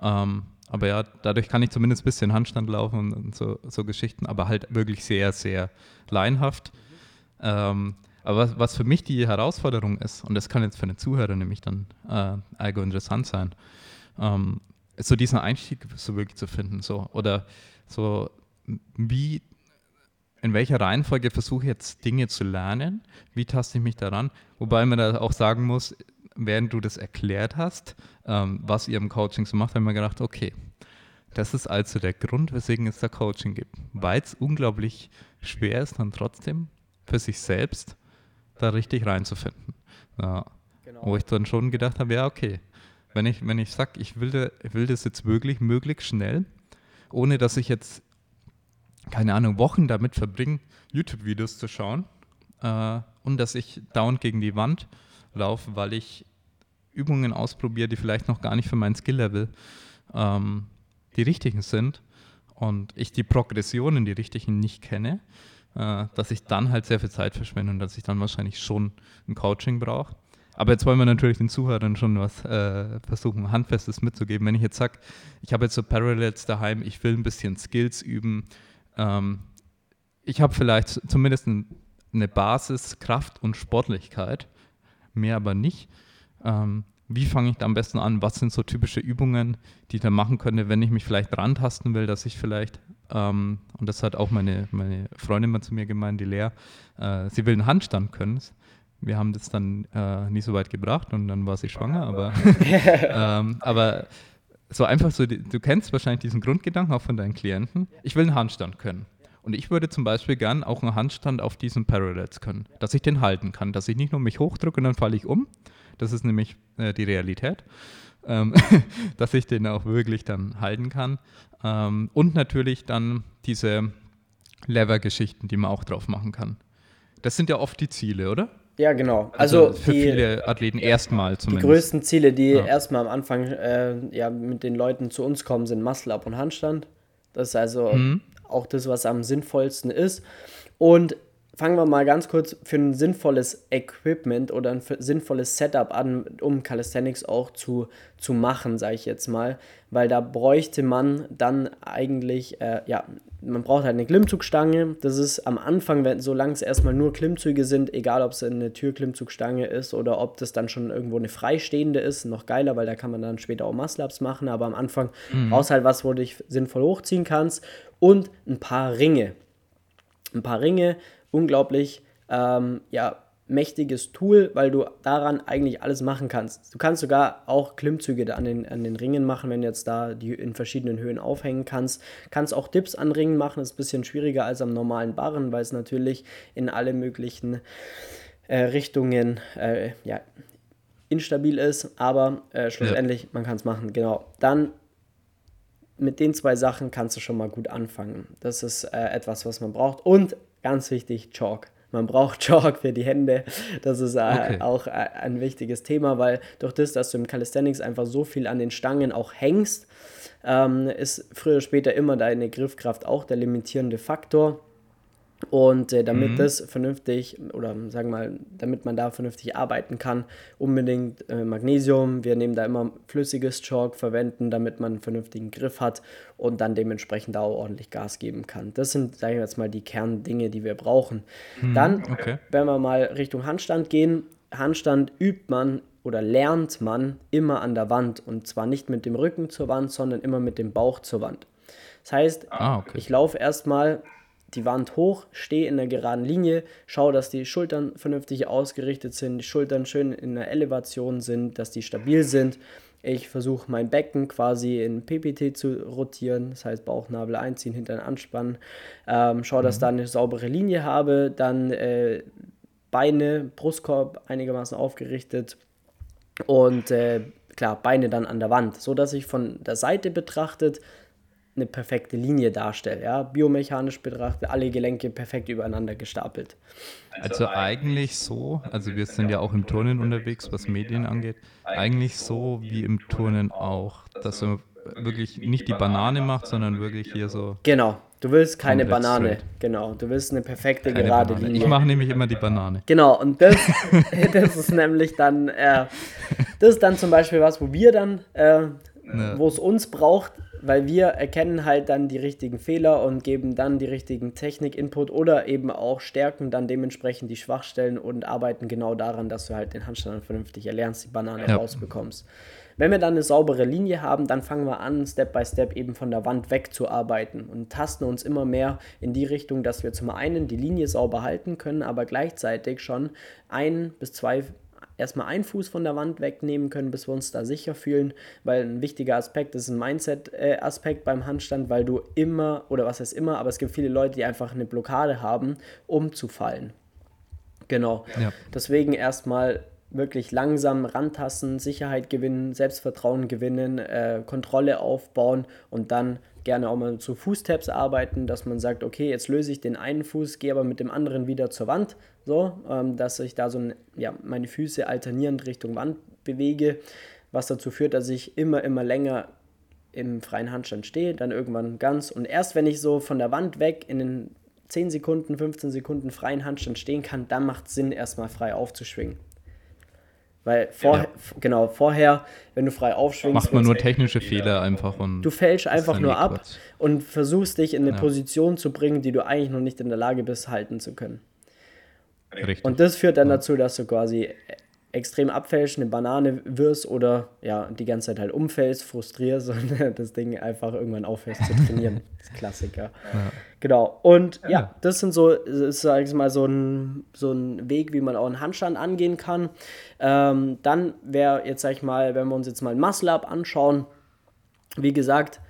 Ähm, aber ja, dadurch kann ich zumindest ein bisschen Handstand laufen und, und so, so, Geschichten, aber halt wirklich sehr, sehr laienhaft. Ähm, aber was, was, für mich die Herausforderung ist, und das kann jetzt für den Zuhörer nämlich dann äh, allgo interessant sein, ähm, so diesen Einstieg so wirklich zu finden. So, oder so, wie, in welcher Reihenfolge versuche ich jetzt Dinge zu lernen? Wie taste ich mich daran? Wobei man da auch sagen muss, während du das erklärt hast, ähm, was ihr im Coaching so macht, habe ich mir gedacht, okay, das ist also der Grund, weswegen es da Coaching gibt. Weil es unglaublich schwer ist, dann trotzdem für sich selbst da richtig reinzufinden. Ja. Genau. Wo ich dann schon gedacht habe, ja, okay, wenn ich, wenn ich sage, ich will, ich will das jetzt wirklich möglichst schnell, ohne dass ich jetzt, keine Ahnung, Wochen damit verbringe, YouTube-Videos zu schauen äh, und dass ich dauernd gegen die Wand laufe, weil ich Übungen ausprobiere, die vielleicht noch gar nicht für mein Skill-Level ähm, die richtigen sind und ich die Progressionen, die richtigen nicht kenne, äh, dass ich dann halt sehr viel Zeit verschwende und dass ich dann wahrscheinlich schon ein Coaching brauche. Aber jetzt wollen wir natürlich den Zuhörern schon was äh, versuchen, Handfestes mitzugeben. Wenn ich jetzt sage, ich habe jetzt so Parallels daheim, ich will ein bisschen Skills üben, ähm, ich habe vielleicht zumindest ein, eine Basis, Kraft und Sportlichkeit, mehr aber nicht. Ähm, wie fange ich da am besten an? Was sind so typische Übungen, die ich da machen könnte, wenn ich mich vielleicht rantasten will, dass ich vielleicht ähm, und das hat auch meine, meine Freundin mal zu mir gemeint, die Lea, äh, sie will einen Handstand können. Wir haben das dann äh, nie so weit gebracht und dann war sie schwanger, aber, ähm, aber so einfach so, du kennst wahrscheinlich diesen Grundgedanken auch von deinen Klienten. Ich will einen Handstand können. Und ich würde zum Beispiel gern auch einen Handstand auf diesen Parallels können, dass ich den halten kann, dass ich nicht nur mich hochdrücke und dann falle ich um. Das ist nämlich äh, die Realität. Ähm, dass ich den auch wirklich dann halten kann. Ähm, und natürlich dann diese Lever-Geschichten, die man auch drauf machen kann. Das sind ja oft die Ziele, oder? Ja, genau. Also, also für die, viele Athleten erstmal zumindest. Die größten Ziele, die ja. erstmal am Anfang äh, ja, mit den Leuten zu uns kommen, sind Muscle-Up und Handstand. Das ist also mhm. auch das, was am sinnvollsten ist. Und fangen wir mal ganz kurz für ein sinnvolles Equipment oder ein sinnvolles Setup an, um Calisthenics auch zu, zu machen, sage ich jetzt mal. Weil da bräuchte man dann eigentlich, äh, ja, man braucht halt eine Klimmzugstange. Das ist am Anfang, wenn, solange es erstmal nur Klimmzüge sind, egal ob es eine Türklimmzugstange ist oder ob das dann schon irgendwo eine freistehende ist, noch geiler, weil da kann man dann später auch Muscle-Ups machen. Aber am Anfang mhm. brauchst halt was, wo du dich sinnvoll hochziehen kannst und ein paar Ringe. Ein paar Ringe, unglaublich ähm, ja, mächtiges Tool, weil du daran eigentlich alles machen kannst. Du kannst sogar auch Klimmzüge an den, an den Ringen machen, wenn du jetzt da die in verschiedenen Höhen aufhängen kannst. Kannst auch Dips an Ringen machen, ist ein bisschen schwieriger als am normalen Barren, weil es natürlich in alle möglichen äh, Richtungen äh, ja, instabil ist, aber äh, schlussendlich, ja. man kann es machen, genau. Dann mit den zwei Sachen kannst du schon mal gut anfangen. Das ist äh, etwas, was man braucht. Und Ganz wichtig, Chalk. Man braucht Chalk für die Hände. Das ist äh, okay. auch äh, ein wichtiges Thema, weil durch das, dass du im Calisthenics einfach so viel an den Stangen auch hängst, ähm, ist früher oder später immer deine Griffkraft auch der limitierende Faktor. Und äh, damit mhm. das vernünftig, oder sagen wir mal, damit man da vernünftig arbeiten kann, unbedingt äh, Magnesium. Wir nehmen da immer flüssiges Chalk, verwenden, damit man einen vernünftigen Griff hat und dann dementsprechend auch ordentlich Gas geben kann. Das sind, sagen wir jetzt mal, die Kerndinge, die wir brauchen. Mhm. Dann, okay. wenn wir mal Richtung Handstand gehen, Handstand übt man oder lernt man immer an der Wand und zwar nicht mit dem Rücken zur Wand, sondern immer mit dem Bauch zur Wand. Das heißt, ah, okay. ich laufe erstmal die Wand hoch, stehe in einer geraden Linie, schaue, dass die Schultern vernünftig ausgerichtet sind, die Schultern schön in der Elevation sind, dass die stabil sind. Ich versuche mein Becken quasi in PPT zu rotieren, das heißt Bauchnabel einziehen, Hintern anspannen. Ähm, schaue, dass mhm. da eine saubere Linie habe, dann äh, Beine, Brustkorb einigermaßen aufgerichtet und äh, klar, Beine dann an der Wand, so dass ich von der Seite betrachtet eine perfekte Linie darstelle. Ja? Biomechanisch betrachtet, alle Gelenke perfekt übereinander gestapelt. Also eigentlich so, also wir sind ja auch im Turnen unterwegs, was Medien angeht, eigentlich so wie im Turnen auch, dass du wirklich nicht die Banane macht, sondern wirklich hier so. Genau, du willst keine Banane, straight. genau, du willst eine perfekte keine gerade Banane. Linie. Ich mache nämlich immer die Banane. Genau, und das, das ist nämlich dann, äh, das ist dann zum Beispiel was, wo wir dann, äh, ja. wo es uns braucht, weil wir erkennen halt dann die richtigen Fehler und geben dann die richtigen Technik-Input oder eben auch stärken dann dementsprechend die Schwachstellen und arbeiten genau daran, dass du halt den Handstand vernünftig erlernst, die Banane ja. rausbekommst. Wenn wir dann eine saubere Linie haben, dann fangen wir an, Step by Step eben von der Wand wegzuarbeiten und tasten uns immer mehr in die Richtung, dass wir zum einen die Linie sauber halten können, aber gleichzeitig schon ein bis zwei erstmal einen Fuß von der Wand wegnehmen können, bis wir uns da sicher fühlen, weil ein wichtiger Aspekt ist ein Mindset-Aspekt beim Handstand, weil du immer, oder was heißt immer, aber es gibt viele Leute, die einfach eine Blockade haben, um zu fallen. Genau. Ja. Deswegen erstmal wirklich langsam rantasten, Sicherheit gewinnen, Selbstvertrauen gewinnen, äh, Kontrolle aufbauen und dann gerne auch mal zu Fußtaps arbeiten, dass man sagt, okay, jetzt löse ich den einen Fuß, gehe aber mit dem anderen wieder zur Wand, so, ähm, dass ich da so ein, ja, meine Füße alternierend Richtung Wand bewege, was dazu führt, dass ich immer, immer länger im freien Handstand stehe, dann irgendwann ganz und erst wenn ich so von der Wand weg in den 10 Sekunden, 15 Sekunden freien Handstand stehen kann, dann macht es Sinn, erstmal frei aufzuschwingen. Weil vor, ja. genau, vorher, wenn du frei aufschwingst. Macht man nur technische Fehler einfach und. Du fällst einfach nur ab Quatsch. und versuchst dich in eine ja. Position zu bringen, die du eigentlich noch nicht in der Lage bist, halten zu können. Richtig. Und das führt dann ja. dazu, dass du quasi extrem abfällst, eine Banane wirst oder ja, die ganze Zeit halt umfällst, frustrierst und das Ding einfach irgendwann aufhörst zu trainieren. das ist Klassiker. Ja. Genau. Und ja. ja, das sind so, ist, sag ich mal, so ein, so ein Weg, wie man auch einen Handstand angehen kann. Ähm, dann wäre jetzt, sag ich mal, wenn wir uns jetzt mal ein Muscle-Up anschauen, wie gesagt,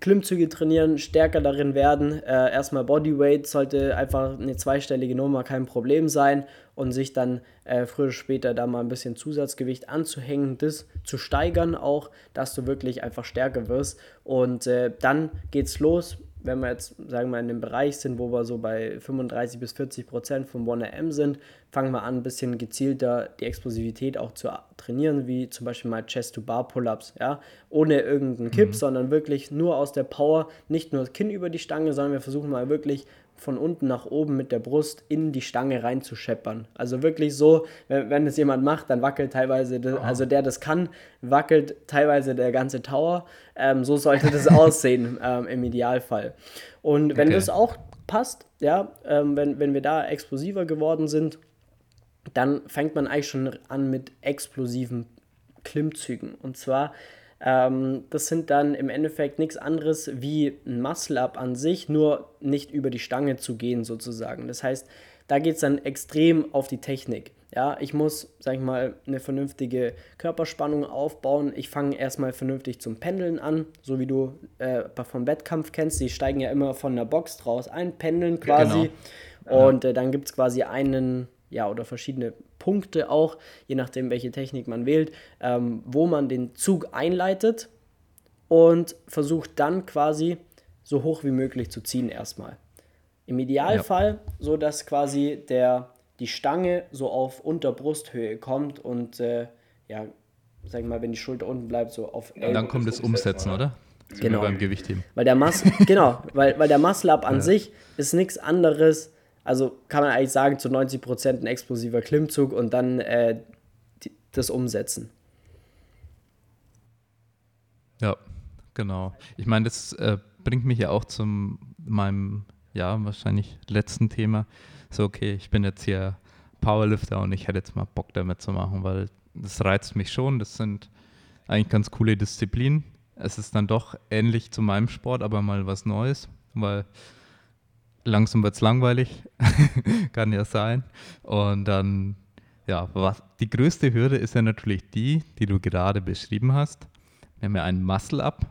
Klimmzüge trainieren, stärker darin werden. Äh, erstmal Bodyweight sollte einfach eine zweistellige Nummer kein Problem sein und sich dann äh, früher oder später da mal ein bisschen Zusatzgewicht anzuhängen, das zu steigern auch, dass du wirklich einfach stärker wirst. Und äh, dann geht's los wenn wir jetzt, sagen wir, in dem Bereich sind, wo wir so bei 35 bis 40 Prozent vom 1RM sind, fangen wir an, ein bisschen gezielter die Explosivität auch zu trainieren, wie zum Beispiel mal Chest-to-Bar-Pull-Ups, ja, ohne irgendeinen Kipp, mhm. sondern wirklich nur aus der Power, nicht nur das Kinn über die Stange, sondern wir versuchen mal wirklich von unten nach oben mit der Brust in die Stange reinzuscheppern. Also wirklich so, wenn, wenn es jemand macht, dann wackelt teilweise, das, also der das kann, wackelt teilweise der ganze Tower. Ähm, so sollte das aussehen ähm, im Idealfall. Und wenn okay. das auch passt, ja, ähm, wenn, wenn wir da explosiver geworden sind, dann fängt man eigentlich schon an mit explosiven Klimmzügen. Und zwar ähm, das sind dann im Endeffekt nichts anderes wie ein Muscle-Up an sich, nur nicht über die Stange zu gehen sozusagen. Das heißt, da geht es dann extrem auf die Technik. Ja, ich muss, sag ich mal, eine vernünftige Körperspannung aufbauen. Ich fange erstmal vernünftig zum Pendeln an, so wie du äh, vom Wettkampf kennst. Die steigen ja immer von der Box draus ein, pendeln quasi. Genau. Und äh, dann gibt es quasi einen, ja, oder verschiedene Punkte auch, je nachdem, welche Technik man wählt, ähm, wo man den Zug einleitet und versucht dann quasi so hoch wie möglich zu ziehen erstmal. Im Idealfall, ja. so dass quasi der, die Stange so auf Unterbrusthöhe kommt und äh, ja, sag ich mal, wenn die Schulter unten bleibt, so auf Und dann kommt das Umsetzen, oder? genau. beim Gewichtheben. Weil der Muscle, genau, weil, weil der Muscle-Up an ja. sich ist nichts anderes also kann man eigentlich sagen, zu 90 Prozent ein explosiver Klimmzug und dann äh, die, das umsetzen. Ja, genau. Ich meine, das äh, bringt mich ja auch zu meinem, ja, wahrscheinlich letzten Thema. So, okay, ich bin jetzt hier Powerlifter und ich hätte jetzt mal Bock damit zu machen, weil das reizt mich schon. Das sind eigentlich ganz coole Disziplinen. Es ist dann doch ähnlich zu meinem Sport, aber mal was Neues, weil langsam wird es langweilig, kann ja sein. Und dann, ja, was, die größte Hürde ist ja natürlich die, die du gerade beschrieben hast. Wir haben ja einen Muscle-Up.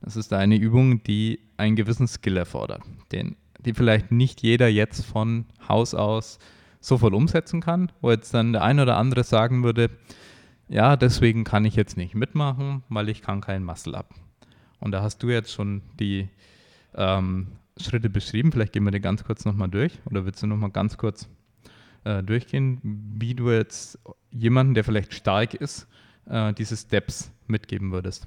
Das ist eine Übung, die einen gewissen Skill erfordert, den, die vielleicht nicht jeder jetzt von Haus aus sofort umsetzen kann, wo jetzt dann der ein oder andere sagen würde, ja, deswegen kann ich jetzt nicht mitmachen, weil ich kann keinen Muscle-Up. Und da hast du jetzt schon die ähm, Schritte beschrieben. Vielleicht gehen wir die ganz kurz nochmal durch. Oder willst du nochmal ganz kurz äh, durchgehen, wie du jetzt jemanden, der vielleicht stark ist, äh, diese Steps mitgeben würdest?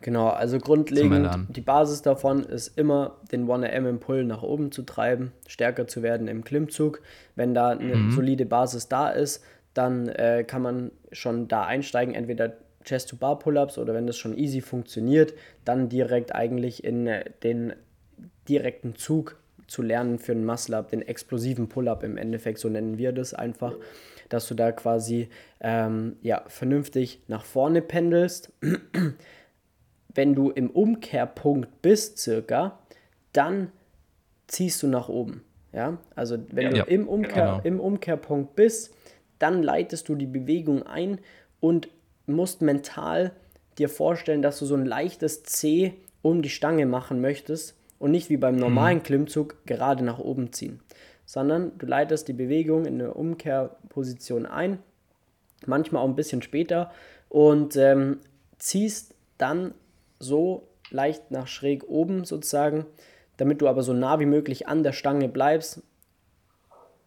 Genau, also grundlegend, die Basis davon ist immer, den 1RM im Pull nach oben zu treiben, stärker zu werden im Klimmzug. Wenn da eine mhm. solide Basis da ist, dann äh, kann man schon da einsteigen, entweder Chest-to-Bar-Pull-Ups oder wenn das schon easy funktioniert, dann direkt eigentlich in äh, den direkten Zug zu lernen für einen Muscle-Up, den explosiven Pull-Up im Endeffekt, so nennen wir das einfach, dass du da quasi ähm, ja, vernünftig nach vorne pendelst. Wenn du im Umkehrpunkt bist, circa, dann ziehst du nach oben. Ja? Also wenn ja, du im, Umkehr, genau. im Umkehrpunkt bist, dann leitest du die Bewegung ein und musst mental dir vorstellen, dass du so ein leichtes C um die Stange machen möchtest und nicht wie beim normalen mhm. Klimmzug gerade nach oben ziehen, sondern du leitest die Bewegung in eine Umkehrposition ein, manchmal auch ein bisschen später und ähm, ziehst dann so leicht nach schräg oben sozusagen, damit du aber so nah wie möglich an der Stange bleibst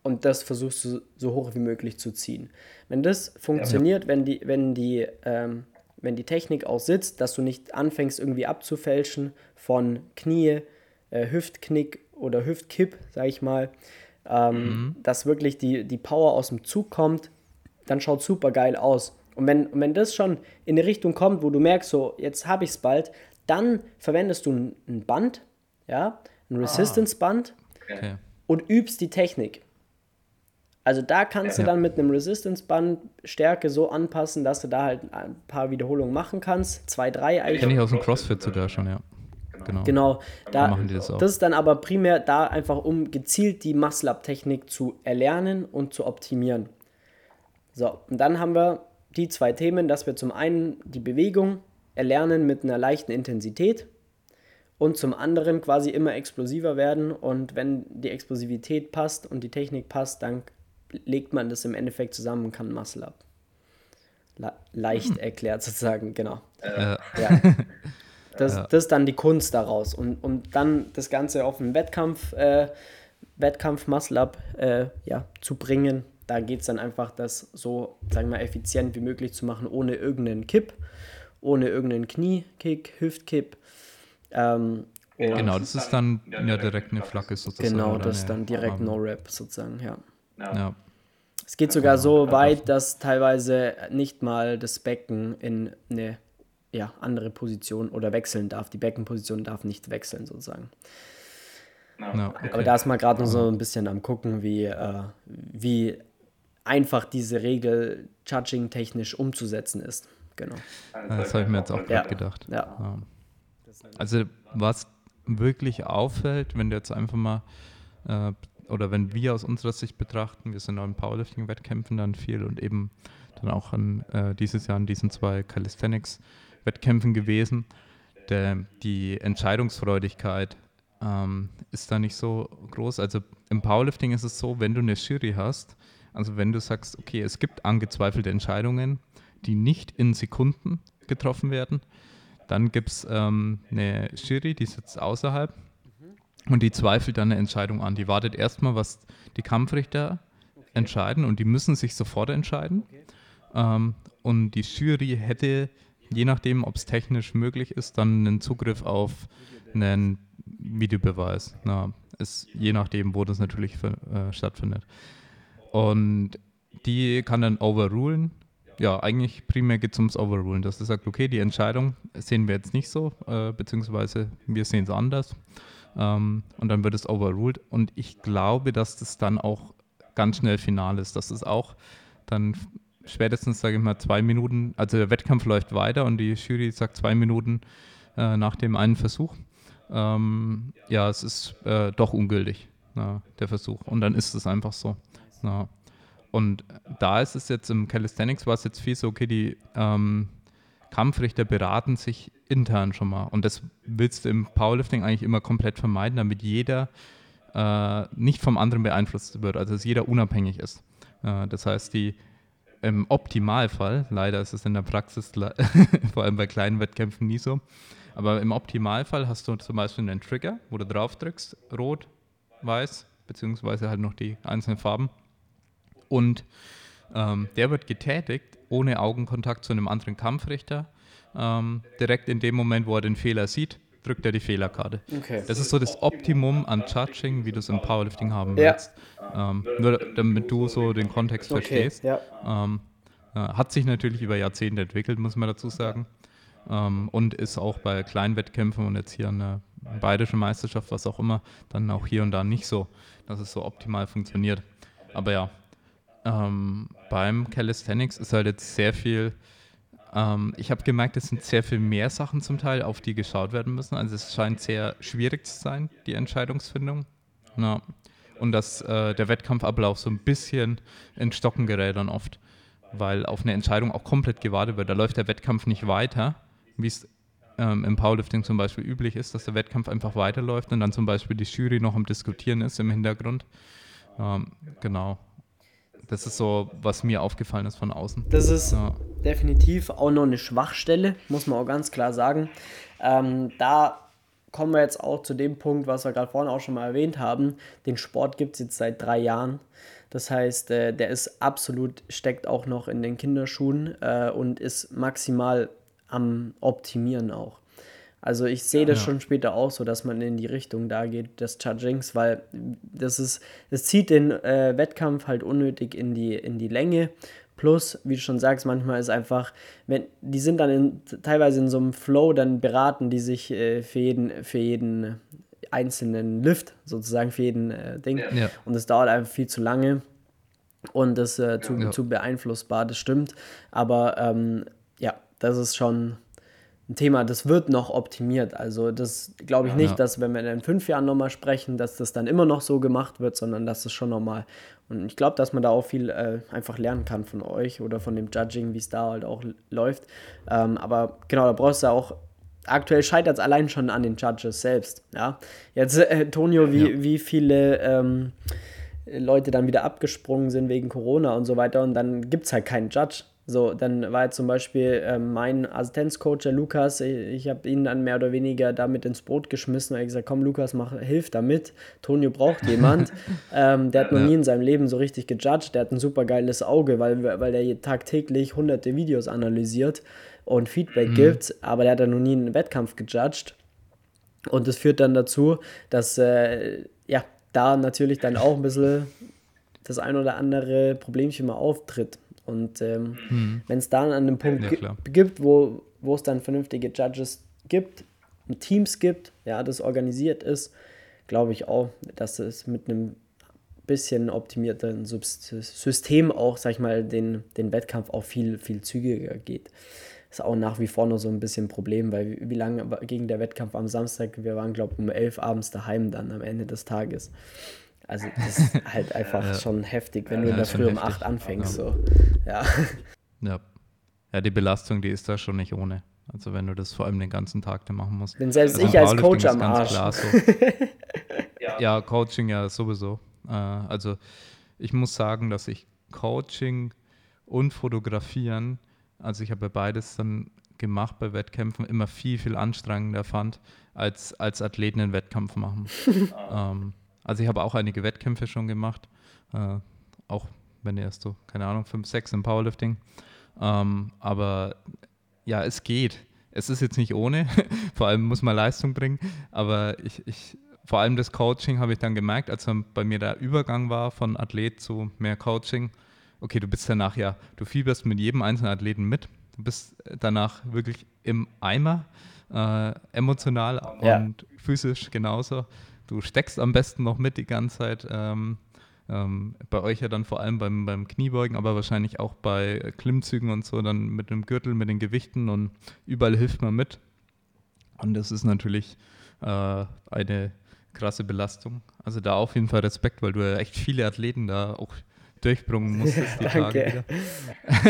und das versuchst du so hoch wie möglich zu ziehen. Wenn das funktioniert, ja. wenn die, wenn die, ähm, wenn die Technik auch sitzt, dass du nicht anfängst irgendwie abzufälschen von Knie, äh, Hüftknick oder Hüftkipp, sage ich mal, ähm, mhm. dass wirklich die, die Power aus dem Zug kommt, dann schaut super geil aus. Und wenn, und wenn das schon in eine Richtung kommt, wo du merkst, so, jetzt habe ich es bald, dann verwendest du ein, ein Band, ja, ein ah. Resistance-Band okay. und übst die Technik. Also da kannst ja. du dann mit einem Resistance-Band Stärke so anpassen, dass du da halt ein paar Wiederholungen machen kannst. Zwei, drei eigentlich. Kenne ich aus dem CrossFit sogar schon, ja. Genau. genau. Da, machen die das, auch. das ist dann aber primär da einfach, um gezielt die Muscle-Up-Technik zu erlernen und zu optimieren. So, und dann haben wir die zwei Themen, dass wir zum einen die Bewegung erlernen mit einer leichten Intensität und zum anderen quasi immer explosiver werden. Und wenn die Explosivität passt und die Technik passt, dann legt man das im Endeffekt zusammen und kann Muscle Up. Le leicht hm. erklärt sozusagen, genau. Äh. Ja. Das, ja. das ist dann die Kunst daraus. Und, und dann das Ganze auf einen Wettkampf, äh, Wettkampf Muscle Up äh, ja, zu bringen. Da geht es dann einfach, das so, sagen wir mal, effizient wie möglich zu machen, ohne irgendeinen Kipp, ohne irgendeinen Kniekick, Hüftkipp. Ähm, genau, das ist dann ja direkt eine Flagge sozusagen. Genau, das ist dann direkt No-Rap sozusagen, ja. ja. Es geht sogar so weit, dass teilweise nicht mal das Becken in eine ja, andere Position oder wechseln darf. Die Beckenposition darf nicht wechseln sozusagen. No, okay. Aber da ist man gerade noch so ein bisschen am gucken, wie, äh, wie einfach diese Regel judging-technisch umzusetzen ist. Genau. Das habe ich mir jetzt auch gerade ja. gedacht. Ja. Also was wirklich auffällt, wenn du jetzt einfach mal äh, oder wenn wir aus unserer Sicht betrachten, wir sind auch in Powerlifting-Wettkämpfen dann viel und eben dann auch an, äh, dieses Jahr in diesen zwei Calisthenics-Wettkämpfen gewesen. Der, die Entscheidungsfreudigkeit ähm, ist da nicht so groß. Also im Powerlifting ist es so, wenn du eine Jury hast, also wenn du sagst, okay, es gibt angezweifelte Entscheidungen, die nicht in Sekunden getroffen werden, dann gibt es ähm, eine Jury, die sitzt außerhalb und die zweifelt dann eine Entscheidung an. Die wartet erstmal, was die Kampfrichter okay. entscheiden und die müssen sich sofort entscheiden. Okay. Ähm, und die Jury hätte, je nachdem, ob es technisch möglich ist, dann einen Zugriff auf einen Videobeweis. Na, ist je nachdem, wo das natürlich für, äh, stattfindet. Und die kann dann overrulen. Ja, eigentlich primär geht es ums Overrulen, dass er sagt, okay, die Entscheidung sehen wir jetzt nicht so, äh, beziehungsweise wir sehen es anders. Ähm, und dann wird es overruled. Und ich glaube, dass das dann auch ganz schnell final ist. Das ist auch dann spätestens, sage ich mal, zwei Minuten, also der Wettkampf läuft weiter und die Jury sagt zwei Minuten äh, nach dem einen Versuch. Ähm, ja, es ist äh, doch ungültig, na, der Versuch. Und dann ist es einfach so. Na. Und da ist es jetzt im Calisthenics war es jetzt viel so, okay, die ähm, Kampfrichter beraten sich intern schon mal. Und das willst du im Powerlifting eigentlich immer komplett vermeiden, damit jeder äh, nicht vom anderen beeinflusst wird, also dass jeder unabhängig ist. Äh, das heißt, die im Optimalfall, leider ist es in der Praxis, vor allem bei kleinen Wettkämpfen nie so, aber im Optimalfall hast du zum Beispiel einen Trigger, wo du drauf drückst, rot, weiß, beziehungsweise halt noch die einzelnen Farben. Und ähm, der wird getätigt ohne Augenkontakt zu einem anderen Kampfrichter ähm, direkt in dem Moment, wo er den Fehler sieht, drückt er die Fehlerkarte. Okay. Das ist so das Optimum an Judging, wie du es im Powerlifting haben ja. willst. Ähm, nur damit du so den Kontext okay. verstehst. Ja. Ähm, äh, hat sich natürlich über Jahrzehnte entwickelt, muss man dazu sagen. Ähm, und ist auch bei kleinen Wettkämpfen und jetzt hier eine bayerische Meisterschaft, was auch immer, dann auch hier und da nicht so, dass es so optimal funktioniert. Aber ja, ähm, beim Calisthenics ist halt jetzt sehr viel ähm, ich habe gemerkt, es sind sehr viel mehr Sachen zum Teil, auf die geschaut werden müssen. Also es scheint sehr schwierig zu sein, die Entscheidungsfindung. Ja. Und dass äh, der Wettkampfablauf so ein bisschen in Stocken gerät dann oft, weil auf eine Entscheidung auch komplett gewartet wird. Da läuft der Wettkampf nicht weiter, wie es ähm, im Powerlifting zum Beispiel üblich ist, dass der Wettkampf einfach weiterläuft und dann zum Beispiel die Jury noch am Diskutieren ist im Hintergrund. Ähm, genau. Das ist so, was mir aufgefallen ist von außen. Das ist ja. definitiv auch noch eine Schwachstelle, muss man auch ganz klar sagen. Ähm, da kommen wir jetzt auch zu dem Punkt, was wir gerade vorhin auch schon mal erwähnt haben. Den Sport gibt es jetzt seit drei Jahren. Das heißt, äh, der ist absolut, steckt auch noch in den Kinderschuhen äh, und ist maximal am Optimieren auch. Also ich sehe das ja. schon später auch so, dass man in die Richtung da geht des Judgings, weil das ist, es zieht den äh, Wettkampf halt unnötig in die, in die Länge. Plus, wie du schon sagst, manchmal ist einfach, wenn die sind dann in, teilweise in so einem Flow, dann beraten die sich äh, für jeden, für jeden einzelnen Lift, sozusagen für jeden äh, Ding. Ja. Und es dauert einfach viel zu lange und das äh, zu, ja. zu beeinflussbar, das stimmt. Aber ähm, ja, das ist schon ein Thema, das wird noch optimiert. Also das glaube ich nicht, Ja. dass wenn wir in fünf Jahren nochmal sprechen, dass das dann immer noch so gemacht wird, sondern dass es schon nochmal. Und ich glaube, dass man da auch viel äh, einfach lernen kann von euch oder von dem Judging, wie es da halt auch läuft. Ähm, aber genau, da brauchst du auch. Aktuell scheitert es allein schon an den Judges selbst. Ja, jetzt äh, Tonio, wie, Ja. wie viele ähm, Leute dann wieder abgesprungen sind wegen Corona und so weiter und dann gibt es halt keinen Judge. So, dann war jetzt zum Beispiel ähm, mein Assistenzcoach, der Lukas, ich, ich habe ihn dann mehr oder weniger damit ins Boot geschmissen und gesagt, komm Lukas, mach, hilf damit. Tonio braucht jemand. ähm, der hat noch Ja. nie in seinem Leben so richtig gejudged, der hat ein super geiles Auge, weil, weil der tagtäglich hunderte Videos analysiert und Feedback gibt, aber der hat dann noch nie einen Wettkampf gejudged. Und das führt dann dazu, dass äh, ja, da natürlich dann auch ein bisschen das ein oder andere Problemchen mal auftritt. Und ähm, wenn es dann an einem Punkt Ja, gibt, wo, wo es dann vernünftige Judges gibt, und Teams gibt, ja, das organisiert ist, glaube ich auch, dass es mit einem bisschen optimierteren Subs- System auch, sag ich mal, den, den Wettkampf auch viel, viel zügiger geht. Ist auch nach wie vor noch so ein bisschen ein Problem, weil wie, wie lange ging der Wettkampf am Samstag? Wir waren, glaube ich, um elf abends daheim dann am Ende des Tages. Also das ist halt einfach schon heftig, wenn du Ja, in der Früh um acht anfängst. So. Ja. Ja. ja, die Belastung, die ist da schon nicht ohne. Also wenn du das vor allem den ganzen Tag dann machen musst. Bin selbst Also ich als Coach am ganz Arsch. klar so. ja. Coaching ja sowieso. Äh, also ich muss sagen, dass ich Coaching und Fotografieren, also ich habe ja beides dann gemacht bei Wettkämpfen, immer viel, viel anstrengender fand, als, als Athleten einen Wettkampf machen. ähm, also ich habe auch einige Wettkämpfe schon gemacht, äh, auch wenn erst so, keine Ahnung, 5, 6 im Powerlifting. Ähm, aber ja, es geht. Es ist jetzt nicht ohne, vor allem muss man Leistung bringen, aber ich, ich vor allem das Coaching habe ich dann gemerkt, als dann bei mir der Übergang war von Athlet zu mehr Coaching. Okay, du bist danach ja, du fieberst mit jedem einzelnen Athleten mit. Du bist danach wirklich im Eimer, äh, emotional Ja. und physisch genauso. Du steckst am besten noch mit die ganze Zeit. Ähm, ähm, bei euch ja dann vor allem beim, beim Kniebeugen, aber wahrscheinlich auch bei Klimmzügen und so, dann mit dem Gürtel, mit den Gewichten und überall hilft man mit. Und das ist natürlich äh, eine krasse Belastung. Also da auf jeden Fall Respekt, weil du ja echt viele Athleten da auch durchbringen musstest die Tage Danke.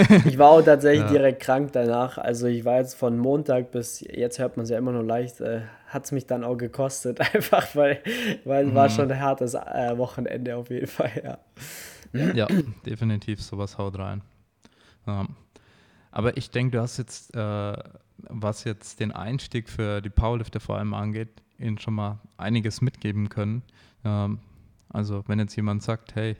wieder. Ich war auch tatsächlich Ja. direkt krank danach. Also ich war jetzt von Montag bis jetzt hört man es ja immer noch leicht, äh, hat es mich dann auch gekostet, einfach weil, weil es war schon ein hartes äh, Wochenende auf jeden Fall, ja. Ja, definitiv, sowas haut rein. Ähm, aber ich denke, du hast jetzt, äh, was jetzt den Einstieg für die Powerlifter vor allem angeht, ihnen schon mal einiges mitgeben können. Ähm, also wenn jetzt jemand sagt, hey,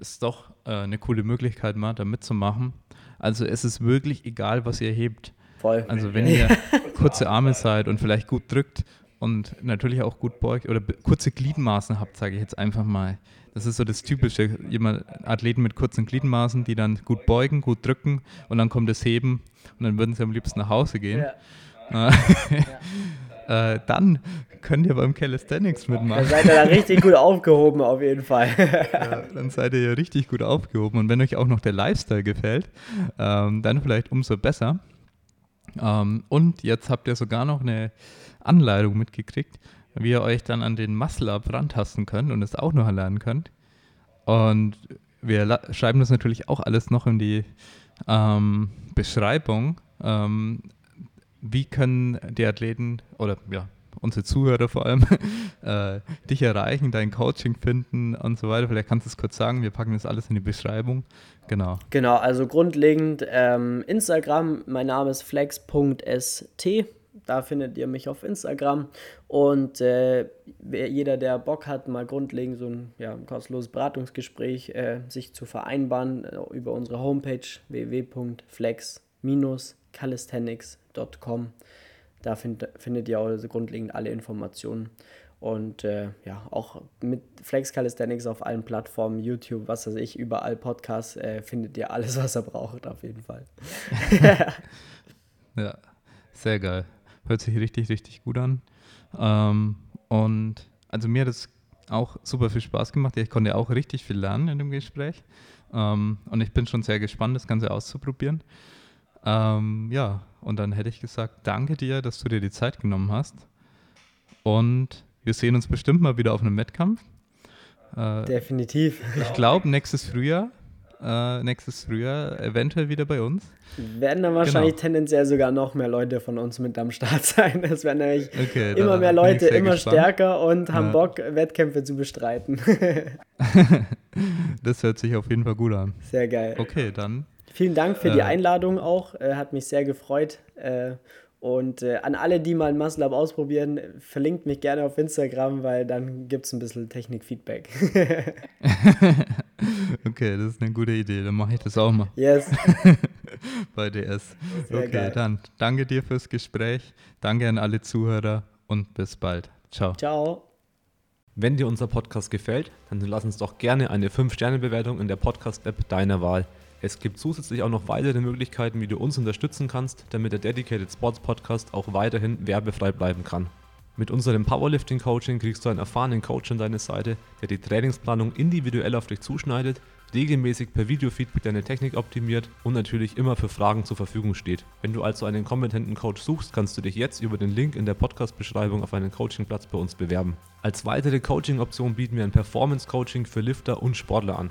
ist doch äh, eine coole Möglichkeit mal da mitzumachen. Also es ist wirklich egal, was ihr hebt. Voll. Also wenn ihr kurze Arme seid und vielleicht gut drückt und natürlich auch gut beugt oder kurze Gliedmaßen habt, sage ich jetzt einfach mal. Das ist so das Typische. Jemand, Athleten mit kurzen Gliedmaßen, die dann gut beugen, gut drücken und dann kommt das Heben und dann würden sie am liebsten nach Hause gehen. Ja. Äh, dann könnt ihr beim Calisthenics mitmachen. seid ihr da richtig gut aufgehoben auf jeden Fall. Ja, dann seid ihr ja richtig gut aufgehoben. Und wenn euch auch noch der Lifestyle gefällt, ähm, dann vielleicht umso besser. Ähm, und jetzt habt ihr sogar noch eine Anleitung mitgekriegt, wie ihr euch dann an den Muscle-Up rantasten könnt und es auch noch erlernen könnt. Und wir schreiben das natürlich auch alles noch in die ähm, Beschreibung. Ähm, wie können die Athleten oder ja, unsere Zuhörer vor allem äh, dich erreichen, dein Coaching finden und so weiter? Vielleicht kannst du es kurz sagen. Wir packen das alles in die Beschreibung. Genau. Genau, also grundlegend ähm, Instagram, mein Name ist flex.st, da findet ihr mich auf Instagram und äh, jeder, der Bock hat, mal grundlegend so ein, ja, ein kostenloses Beratungsgespräch äh, sich zu vereinbaren, äh, über unsere Homepage www.flex-calisthenics.com, da find, findet ihr auch so grundlegend alle Informationen. Und äh, ja, auch mit Flex Calisthenics auf allen Plattformen, YouTube, was weiß ich, überall Podcasts, äh, findet ihr alles, was ihr braucht, auf jeden Fall. Ja, sehr geil. Hört sich richtig, richtig gut an. Ähm, und also mir hat es auch super viel Spaß gemacht. Ich konnte auch richtig viel lernen in dem Gespräch. Ähm, und ich bin schon sehr gespannt, das Ganze auszuprobieren. Ähm, ja, und dann hätte ich gesagt, danke dir, dass du dir die Zeit genommen hast. Und wir sehen uns bestimmt mal wieder auf einem Wettkampf. Äh, Definitiv. Ich glaube, nächstes Frühjahr. Äh, nächstes Frühjahr eventuell wieder bei uns. Werden dann wahrscheinlich genau. tendenziell sogar noch mehr Leute von uns mit am Start sein. Es werden nämlich okay, immer mehr Leute, immer gespannt. stärker und haben ja. Bock, Wettkämpfe zu bestreiten. das hört sich auf jeden Fall gut an. Sehr geil. Okay, dann. Vielen Dank für äh, die Einladung auch. Äh, hat mich sehr gefreut. Äh, und äh, an alle, die mal Up ausprobieren, verlinkt mich gerne auf Instagram, weil dann gibt es ein bisschen Technik-Feedback. okay, das ist eine gute Idee. Dann mache ich das auch mal. Yes. Bei DS. Sehr okay, geil. dann danke dir fürs Gespräch. Danke an alle Zuhörer und bis bald. Ciao. Ciao. Wenn dir unser Podcast gefällt, dann lass uns doch gerne eine 5-Sterne-Bewertung in der Podcast-App deiner Wahl es gibt zusätzlich auch noch weitere Möglichkeiten, wie du uns unterstützen kannst, damit der Dedicated Sports Podcast auch weiterhin werbefrei bleiben kann. Mit unserem Powerlifting Coaching kriegst du einen erfahrenen Coach an deine Seite, der die Trainingsplanung individuell auf dich zuschneidet, regelmäßig per Videofeedback deine Technik optimiert und natürlich immer für Fragen zur Verfügung steht. Wenn du also einen kompetenten Coach suchst, kannst du dich jetzt über den Link in der Podcast-Beschreibung auf einen Coachingplatz bei uns bewerben. Als weitere Coaching-Option bieten wir ein Performance-Coaching für Lifter und Sportler an.